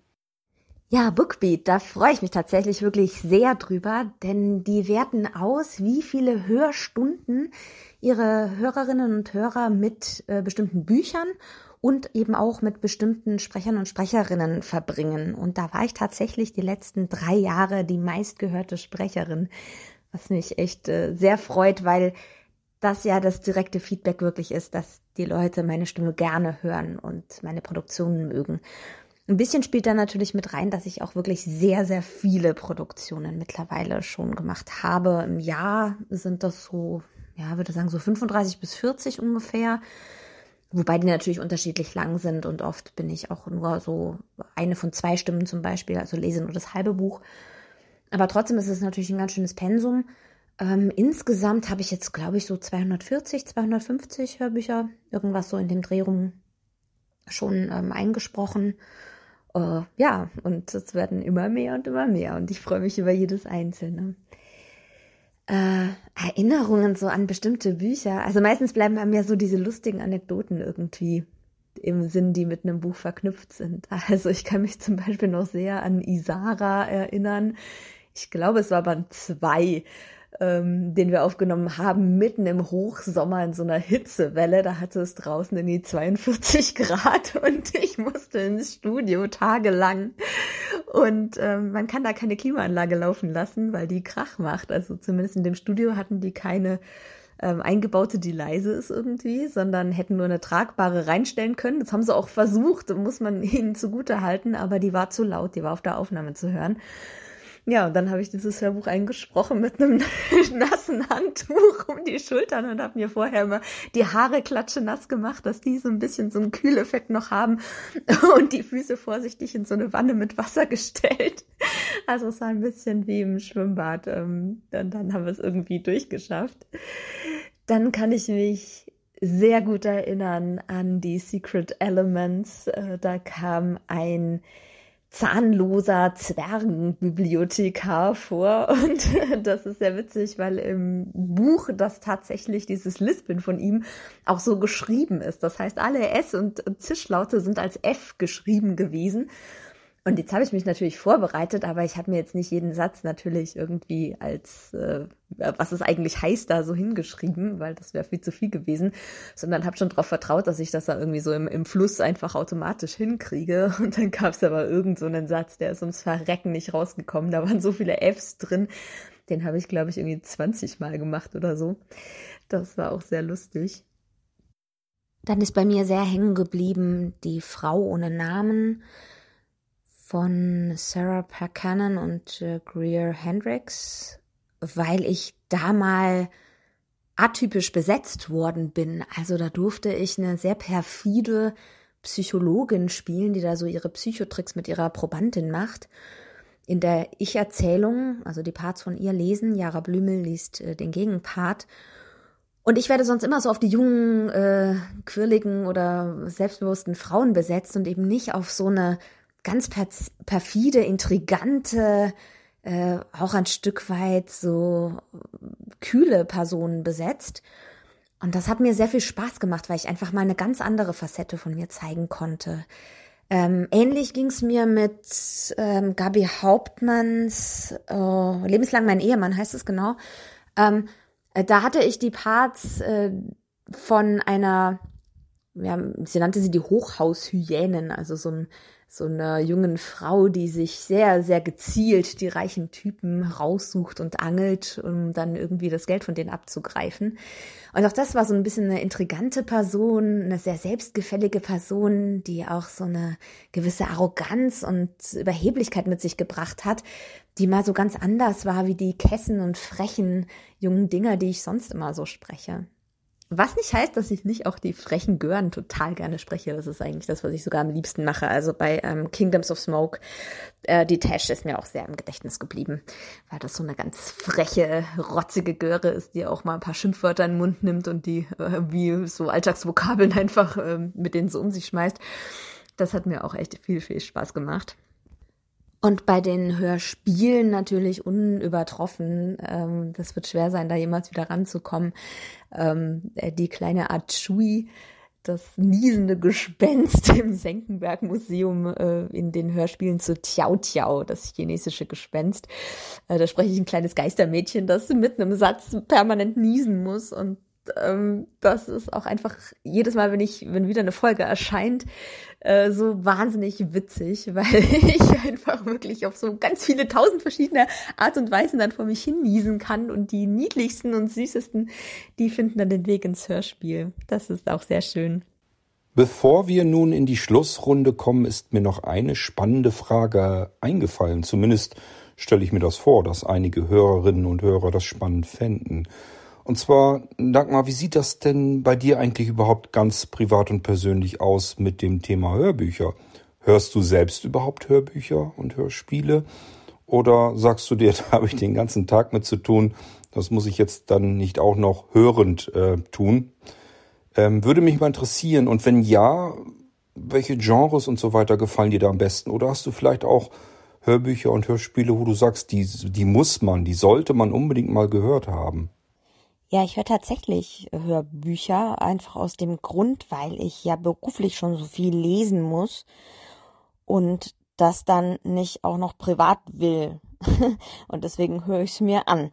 Ja, Bookbeat, da freue ich mich tatsächlich wirklich sehr drüber, denn die werten aus, wie viele Hörstunden ihre Hörerinnen und Hörer mit äh, bestimmten Büchern und eben auch mit bestimmten Sprechern und Sprecherinnen verbringen. Und da war ich tatsächlich die letzten drei Jahre die meistgehörte Sprecherin was mich echt äh, sehr freut, weil das ja das direkte Feedback wirklich ist, dass die Leute meine Stimme gerne hören und meine Produktionen mögen. Ein bisschen spielt da natürlich mit rein, dass ich auch wirklich sehr, sehr viele Produktionen mittlerweile schon gemacht habe. Im Jahr sind das so, ja, würde sagen, so 35 bis 40 ungefähr. Wobei die natürlich unterschiedlich lang sind und oft bin ich auch nur so eine von zwei Stimmen zum Beispiel, also lese nur das halbe Buch. Aber trotzdem ist es natürlich ein ganz schönes Pensum. Ähm, insgesamt habe ich jetzt, glaube ich, so 240, 250 Hörbücher, irgendwas so in dem Dreh rum schon ähm, eingesprochen. Äh, ja, und es werden immer mehr und immer mehr. Und ich freue mich über jedes einzelne. Äh, Erinnerungen so an bestimmte Bücher. Also meistens bleiben bei mir so diese lustigen Anekdoten irgendwie im Sinn, die mit einem Buch verknüpft sind. Also ich kann mich zum Beispiel noch sehr an Isara erinnern, ich glaube, es war Band 2, ähm, den wir aufgenommen haben, mitten im Hochsommer in so einer Hitzewelle. Da hatte es draußen in die 42 Grad und ich musste ins Studio tagelang. Und ähm, man kann da keine Klimaanlage laufen lassen, weil die Krach macht. Also zumindest in dem Studio hatten die keine ähm, eingebaute, die leise ist irgendwie, sondern hätten nur eine tragbare reinstellen können. Das haben sie auch versucht, muss man ihnen zugute halten, aber die war zu laut, die war auf der Aufnahme zu hören. Ja, und dann habe ich dieses Hörbuch eingesprochen mit einem nassen Handtuch um die Schultern und habe mir vorher immer die Haare klatsche nass gemacht, dass die so ein bisschen so einen Kühleffekt noch haben und die Füße vorsichtig in so eine Wanne mit Wasser gestellt. Also es war ein bisschen wie im Schwimmbad. Ähm, und dann haben wir es irgendwie durchgeschafft. Dann kann ich mich sehr gut erinnern an die Secret Elements. Äh, da kam ein zahnloser Zwergenbibliothekar vor. Und das ist sehr witzig, weil im Buch das tatsächlich dieses Lispeln von ihm auch so geschrieben ist. Das heißt, alle S- und Zischlaute sind als F geschrieben gewesen. Und jetzt habe ich mich natürlich vorbereitet, aber ich habe mir jetzt nicht jeden Satz natürlich irgendwie als, äh, was es eigentlich heißt, da so hingeschrieben, weil das wäre viel zu viel gewesen, sondern habe schon darauf vertraut, dass ich das da irgendwie so im, im Fluss einfach automatisch hinkriege. Und dann gab es aber irgend so einen Satz, der ist ums Verrecken nicht rausgekommen. Da waren so viele Fs drin. Den habe ich, glaube ich, irgendwie 20 Mal gemacht oder so. Das war auch sehr lustig. Dann ist bei mir sehr hängen geblieben die Frau ohne Namen von Sarah Parkanen und äh, Greer Hendricks, weil ich da mal atypisch besetzt worden bin. Also da durfte ich eine sehr perfide Psychologin spielen, die da so ihre Psychotricks mit ihrer Probandin macht. In der Ich-Erzählung, also die Parts von ihr lesen, Jara Blümel liest äh, den Gegenpart. Und ich werde sonst immer so auf die jungen, äh, quirligen oder selbstbewussten Frauen besetzt und eben nicht auf so eine ganz perfide, intrigante, äh, auch ein Stück weit so kühle Personen besetzt. Und das hat mir sehr viel Spaß gemacht, weil ich einfach mal eine ganz andere Facette von mir zeigen konnte. Ähm, ähnlich ging es mir mit ähm, Gabi Hauptmanns oh, Lebenslang mein Ehemann, heißt es genau. Ähm, äh, da hatte ich die Parts äh, von einer, ja, sie nannte sie die Hochhaushyänen, also so ein so einer jungen Frau, die sich sehr, sehr gezielt die reichen Typen raussucht und angelt, um dann irgendwie das Geld von denen abzugreifen. Und auch das war so ein bisschen eine intrigante Person, eine sehr selbstgefällige Person, die auch so eine gewisse Arroganz und Überheblichkeit mit sich gebracht hat, die mal so ganz anders war wie die kessen und frechen jungen Dinger, die ich sonst immer so spreche. Was nicht heißt, dass ich nicht auch die frechen Gören total gerne spreche. Das ist eigentlich das, was ich sogar am liebsten mache. Also bei ähm, Kingdoms of Smoke, äh, die Tash ist mir auch sehr im Gedächtnis geblieben, weil das so eine ganz freche, rotzige Göre ist, die auch mal ein paar Schimpfwörter in den Mund nimmt und die äh, wie so Alltagsvokabeln einfach äh, mit denen so um sich schmeißt. Das hat mir auch echt viel, viel Spaß gemacht. Und bei den Hörspielen natürlich unübertroffen. Ähm, das wird schwer sein, da jemals wieder ranzukommen. Ähm, äh, die kleine Achui, das niesende Gespenst im Senckenberg-Museum äh, in den Hörspielen zu Tiao Tiao, das chinesische Gespenst. Äh, da spreche ich ein kleines Geistermädchen, das mit einem Satz permanent niesen muss und ähm, das ist auch einfach jedes Mal, wenn ich, wenn wieder eine Folge erscheint, äh, so wahnsinnig witzig, weil ich einfach wirklich auf so ganz viele tausend verschiedene Art und Weisen dann vor mich hin niesen kann und die niedlichsten und süßesten, die finden dann den Weg ins Hörspiel. Das ist auch sehr schön. Bevor wir nun in die Schlussrunde kommen, ist mir noch eine spannende Frage eingefallen. Zumindest stelle ich mir das vor, dass einige Hörerinnen und Hörer das spannend fänden. Und zwar, Dagmar, wie sieht das denn bei dir eigentlich überhaupt ganz privat und persönlich aus mit dem Thema Hörbücher? Hörst du selbst überhaupt Hörbücher und Hörspiele? Oder sagst du dir, da habe ich den ganzen Tag mit zu tun, das muss ich jetzt dann nicht auch noch hörend äh, tun? Ähm, würde mich mal interessieren. Und wenn ja, welche Genres und so weiter gefallen dir da am besten? Oder hast du vielleicht auch Hörbücher und Hörspiele, wo du sagst, die, die muss man, die sollte man unbedingt mal gehört haben? Ja, ich höre tatsächlich Hörbücher, einfach aus dem Grund, weil ich ja beruflich schon so viel lesen muss und das dann nicht auch noch privat will. und deswegen höre ich es mir an.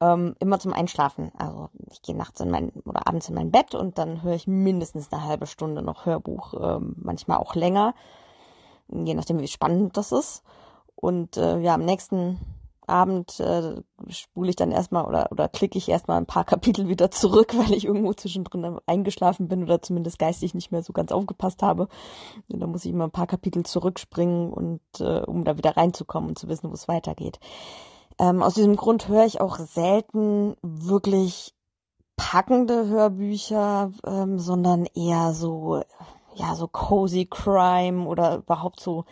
Ähm, immer zum Einschlafen. Also ich gehe nachts in mein oder abends in mein Bett und dann höre ich mindestens eine halbe Stunde noch Hörbuch, ähm, manchmal auch länger, je nachdem wie spannend das ist. Und äh, ja, am nächsten Abend äh, spule ich dann erstmal oder, oder klicke ich erstmal ein paar Kapitel wieder zurück, weil ich irgendwo zwischendrin eingeschlafen bin oder zumindest geistig nicht mehr so ganz aufgepasst habe. Und dann muss ich immer ein paar Kapitel zurückspringen und äh, um da wieder reinzukommen und zu wissen, wo es weitergeht. Ähm, aus diesem Grund höre ich auch selten wirklich packende Hörbücher, ähm, sondern eher so, ja, so cozy Crime oder überhaupt so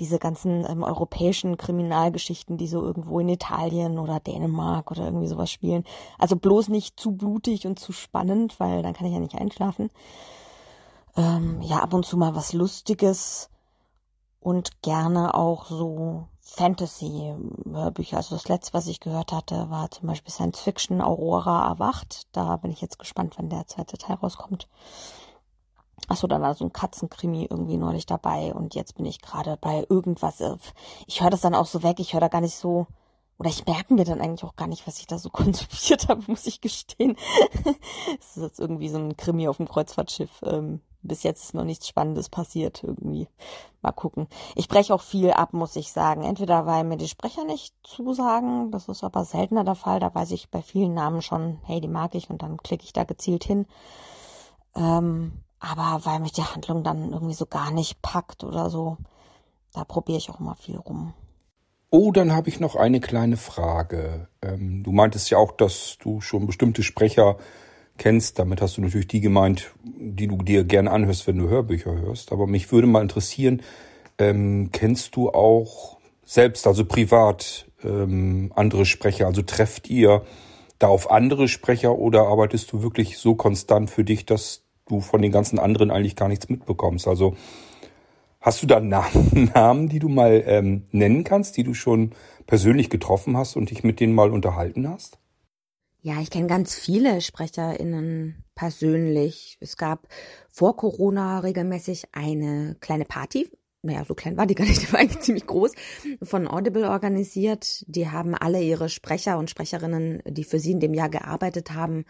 diese ganzen ähm, europäischen Kriminalgeschichten, die so irgendwo in Italien oder Dänemark oder irgendwie sowas spielen. Also bloß nicht zu blutig und zu spannend, weil dann kann ich ja nicht einschlafen. Ähm, ja, ab und zu mal was Lustiges. und gerne auch so Fantasy-Hörbücher. Also das letzte, was ich gehört hatte, war zum Beispiel Science Fiction Aurora erwacht. Da bin ich jetzt gespannt, wenn der zweite Teil rauskommt. Achso, da war so ein Katzenkrimi irgendwie neulich dabei und jetzt bin ich gerade bei irgendwas. Äh, ich höre das dann auch so weg, ich höre da gar nicht so, oder ich merke mir dann eigentlich auch gar nicht, was ich da so konsumiert habe, muss ich gestehen. Es ist jetzt irgendwie so ein Krimi auf dem Kreuzfahrtschiff. Ähm, bis jetzt ist noch nichts Spannendes passiert irgendwie. Mal gucken. Ich breche auch viel ab, muss ich sagen. Entweder weil mir die Sprecher nicht zusagen, das ist aber seltener der Fall. Da weiß ich bei vielen Namen schon, hey, die mag ich und dann klicke ich da gezielt hin. Ähm, aber weil mich die Handlung dann irgendwie so gar nicht packt oder so, da probiere ich auch immer viel rum. Oh, dann habe ich noch eine kleine Frage. Ähm, du meintest ja auch, dass du schon bestimmte Sprecher kennst. Damit hast du natürlich die gemeint, die du dir gerne anhörst, wenn du Hörbücher hörst. Aber mich würde mal interessieren, ähm, kennst du auch selbst, also privat, ähm, andere Sprecher? Also trefft ihr da auf andere Sprecher oder arbeitest du wirklich so konstant für dich, dass du von den ganzen anderen eigentlich gar nichts mitbekommst. Also hast du da Namen, die du mal ähm, nennen kannst, die du schon persönlich getroffen hast und dich mit denen mal unterhalten hast? Ja, ich kenne ganz viele SprecherInnen persönlich. Es gab vor Corona regelmäßig eine kleine Party. Naja, so klein war die gar nicht, die war eigentlich ziemlich groß, von Audible organisiert. Die haben alle ihre Sprecher und Sprecherinnen, die für sie in dem Jahr gearbeitet haben,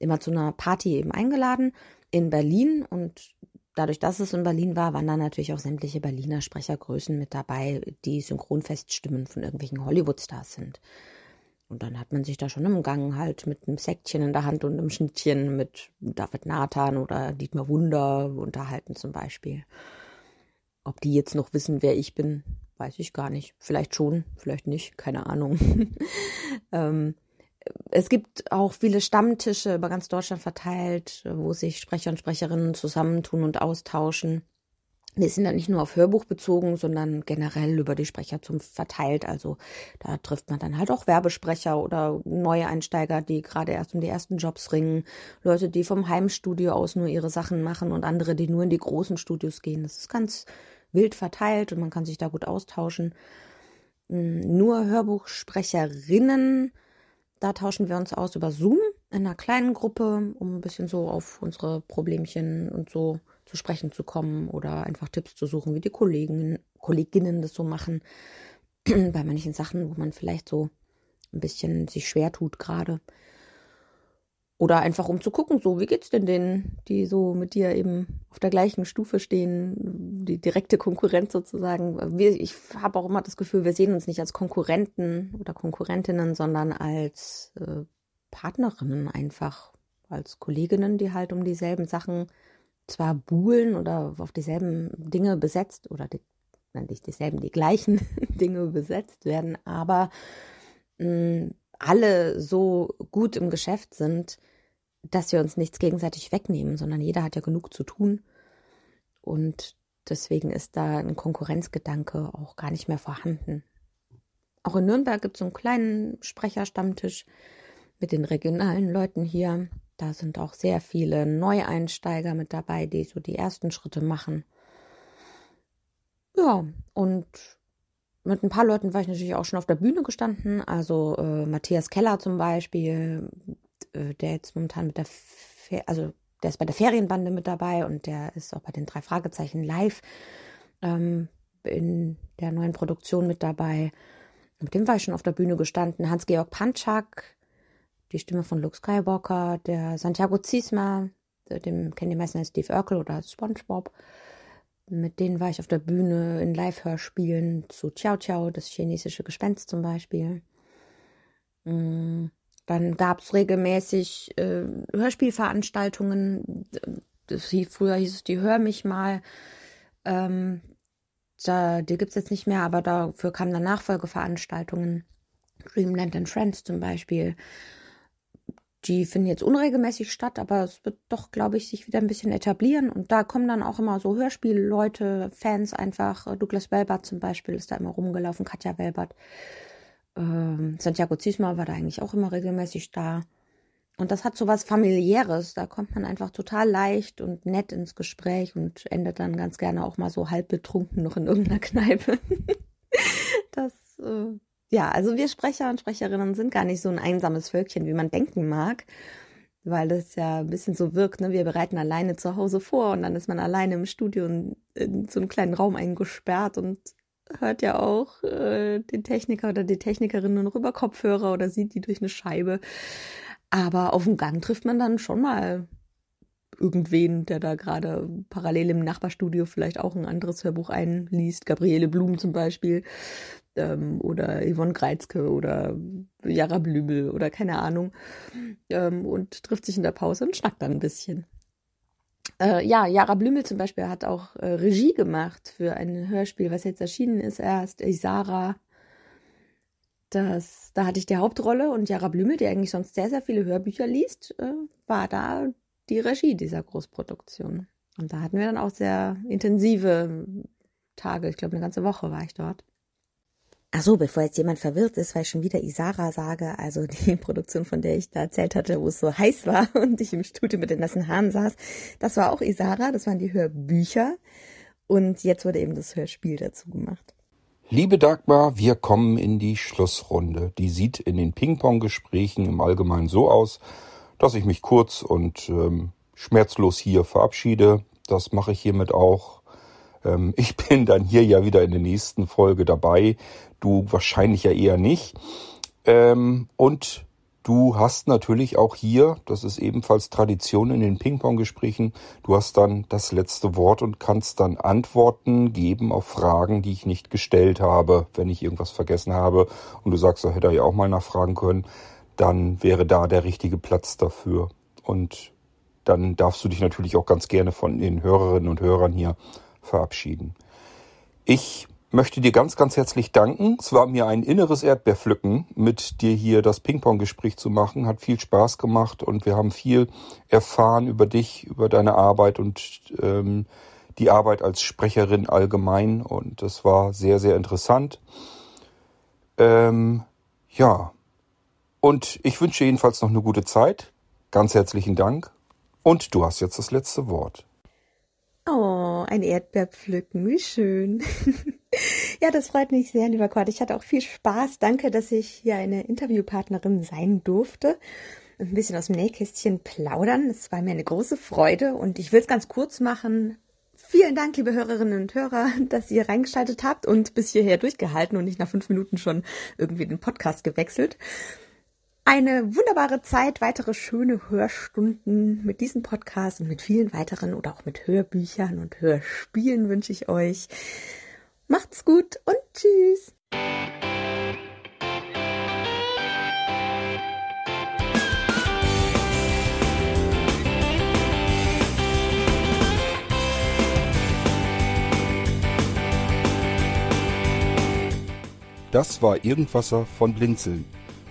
immer zu einer Party eben eingeladen in Berlin und dadurch, dass es in Berlin war, waren dann natürlich auch sämtliche Berliner Sprechergrößen mit dabei, die Synchronfeststimmen von irgendwelchen Hollywood-Stars sind. Und dann hat man sich da schon im Gang halt mit einem Säckchen in der Hand und einem Schnittchen mit David Nathan oder Dietmar Wunder unterhalten zum Beispiel. Ob die jetzt noch wissen, wer ich bin, weiß ich gar nicht. Vielleicht schon, vielleicht nicht, keine Ahnung. ähm, es gibt auch viele Stammtische über ganz Deutschland verteilt, wo sich Sprecher und Sprecherinnen zusammentun und austauschen. Die sind dann nicht nur auf Hörbuch bezogen, sondern generell über die Sprecher zum verteilt. Also da trifft man dann halt auch Werbesprecher oder neue Einsteiger, die gerade erst um die ersten Jobs ringen, Leute, die vom Heimstudio aus nur ihre Sachen machen und andere, die nur in die großen Studios gehen. Das ist ganz wild verteilt und man kann sich da gut austauschen. Hm, nur Hörbuchsprecherinnen da tauschen wir uns aus über Zoom in einer kleinen Gruppe, um ein bisschen so auf unsere Problemchen und so zu sprechen zu kommen oder einfach Tipps zu suchen, wie die Kollegen, Kolleginnen das so machen. Bei manchen Sachen, wo man vielleicht so ein bisschen sich schwer tut gerade. Oder einfach um zu gucken, so, wie geht's denn denen, die so mit dir eben auf der gleichen Stufe stehen, die direkte Konkurrenz sozusagen. Wir, ich habe auch immer das Gefühl, wir sehen uns nicht als Konkurrenten oder Konkurrentinnen, sondern als äh, Partnerinnen einfach, als Kolleginnen, die halt um dieselben Sachen zwar buhlen oder auf dieselben Dinge besetzt oder die, nicht dieselben, die gleichen Dinge besetzt werden, aber mh, alle so gut im Geschäft sind, dass wir uns nichts gegenseitig wegnehmen, sondern jeder hat ja genug zu tun. Und deswegen ist da ein Konkurrenzgedanke auch gar nicht mehr vorhanden. Auch in Nürnberg gibt es so einen kleinen Sprecherstammtisch mit den regionalen Leuten hier. Da sind auch sehr viele Neueinsteiger mit dabei, die so die ersten Schritte machen. Ja, und mit ein paar Leuten war ich natürlich auch schon auf der Bühne gestanden. Also äh, Matthias Keller zum Beispiel, äh, der jetzt momentan mit der, Fer also der ist bei der Ferienbande mit dabei und der ist auch bei den drei Fragezeichen live ähm, in der neuen Produktion mit dabei. Mit dem war ich schon auf der Bühne gestanden. Hans-Georg Panchak, die Stimme von Luke Skywalker, der Santiago Ziesma, dem kennen die meisten als Steve Urkel oder SpongeBob. Mit denen war ich auf der Bühne in Live-Hörspielen zu Ciao Ciao, das chinesische Gespenst zum Beispiel. Mm. Dann gab es regelmäßig äh, Hörspielveranstaltungen. Das hieß, früher hieß es die Hör mich mal. Ähm, da, die gibt es jetzt nicht mehr, aber dafür kamen dann Nachfolgeveranstaltungen. Dreamland and Friends zum Beispiel. Die finden jetzt unregelmäßig statt, aber es wird doch, glaube ich, sich wieder ein bisschen etablieren. Und da kommen dann auch immer so Hörspielleute, Fans einfach. Douglas Welbert zum Beispiel ist da immer rumgelaufen, Katja Welbert. Ähm, Santiago Ziesma war da eigentlich auch immer regelmäßig da. Und das hat so was familiäres. Da kommt man einfach total leicht und nett ins Gespräch und endet dann ganz gerne auch mal so halb betrunken noch in irgendeiner Kneipe. das, äh, ja, also wir Sprecher und Sprecherinnen sind gar nicht so ein einsames Völkchen, wie man denken mag. Weil das ja ein bisschen so wirkt, ne? Wir bereiten alleine zu Hause vor und dann ist man alleine im Studio in, in so einem kleinen Raum eingesperrt und hört ja auch äh, den Techniker oder die Technikerin nur noch über Kopfhörer oder sieht die durch eine Scheibe. Aber auf dem Gang trifft man dann schon mal irgendwen, der da gerade parallel im Nachbarstudio vielleicht auch ein anderes Hörbuch einliest. Gabriele Blum zum Beispiel. Ähm, oder Yvonne Greizke oder Jara Blümel oder keine Ahnung. Ähm, und trifft sich in der Pause und schnackt dann ein bisschen. Äh, ja, Jara Blümel zum Beispiel hat auch äh, Regie gemacht für ein Hörspiel, was jetzt erschienen ist erst, Isara das, da hatte ich die Hauptrolle und Jara Blümel, die eigentlich sonst sehr, sehr viele Hörbücher liest, äh, war da die Regie dieser Großproduktion. Und da hatten wir dann auch sehr intensive Tage. Ich glaube, eine ganze Woche war ich dort. Ach so, bevor jetzt jemand verwirrt ist, weil ich schon wieder Isara sage, also die Produktion, von der ich da erzählt hatte, wo es so heiß war und ich im Studio mit den nassen Haaren saß, das war auch Isara, das waren die Hörbücher und jetzt wurde eben das Hörspiel dazu gemacht. Liebe Dagmar, wir kommen in die Schlussrunde. Die sieht in den Ping-Pong-Gesprächen im Allgemeinen so aus, dass ich mich kurz und ähm, schmerzlos hier verabschiede. Das mache ich hiermit auch. Ähm, ich bin dann hier ja wieder in der nächsten Folge dabei. Du wahrscheinlich ja eher nicht. Ähm, und Du hast natürlich auch hier, das ist ebenfalls Tradition in den Ping-Pong-Gesprächen, du hast dann das letzte Wort und kannst dann Antworten geben auf Fragen, die ich nicht gestellt habe. Wenn ich irgendwas vergessen habe und du sagst, da hätte er ja auch mal nachfragen können, dann wäre da der richtige Platz dafür. Und dann darfst du dich natürlich auch ganz gerne von den Hörerinnen und Hörern hier verabschieden. Ich möchte dir ganz, ganz herzlich danken. Es war mir ein inneres Erdbeerpflücken, mit dir hier das Ping-Pong-Gespräch zu machen. Hat viel Spaß gemacht und wir haben viel erfahren über dich, über deine Arbeit und ähm, die Arbeit als Sprecherin allgemein. Und das war sehr, sehr interessant. Ähm, ja. Und ich wünsche jedenfalls noch eine gute Zeit. Ganz herzlichen Dank. Und du hast jetzt das letzte Wort. Oh, ein Erdbeerpflücken, wie schön. ja, das freut mich sehr, lieber Kurt. Ich hatte auch viel Spaß. Danke, dass ich hier eine Interviewpartnerin sein durfte. Ein bisschen aus dem Nähkästchen plaudern. Es war mir eine große Freude und ich will es ganz kurz machen. Vielen Dank, liebe Hörerinnen und Hörer, dass ihr reingeschaltet habt und bis hierher durchgehalten und nicht nach fünf Minuten schon irgendwie den Podcast gewechselt eine wunderbare Zeit, weitere schöne Hörstunden mit diesem Podcast und mit vielen weiteren oder auch mit Hörbüchern und Hörspielen wünsche ich euch. Macht's gut und tschüss. Das war Irgendwasser von Blinzeln.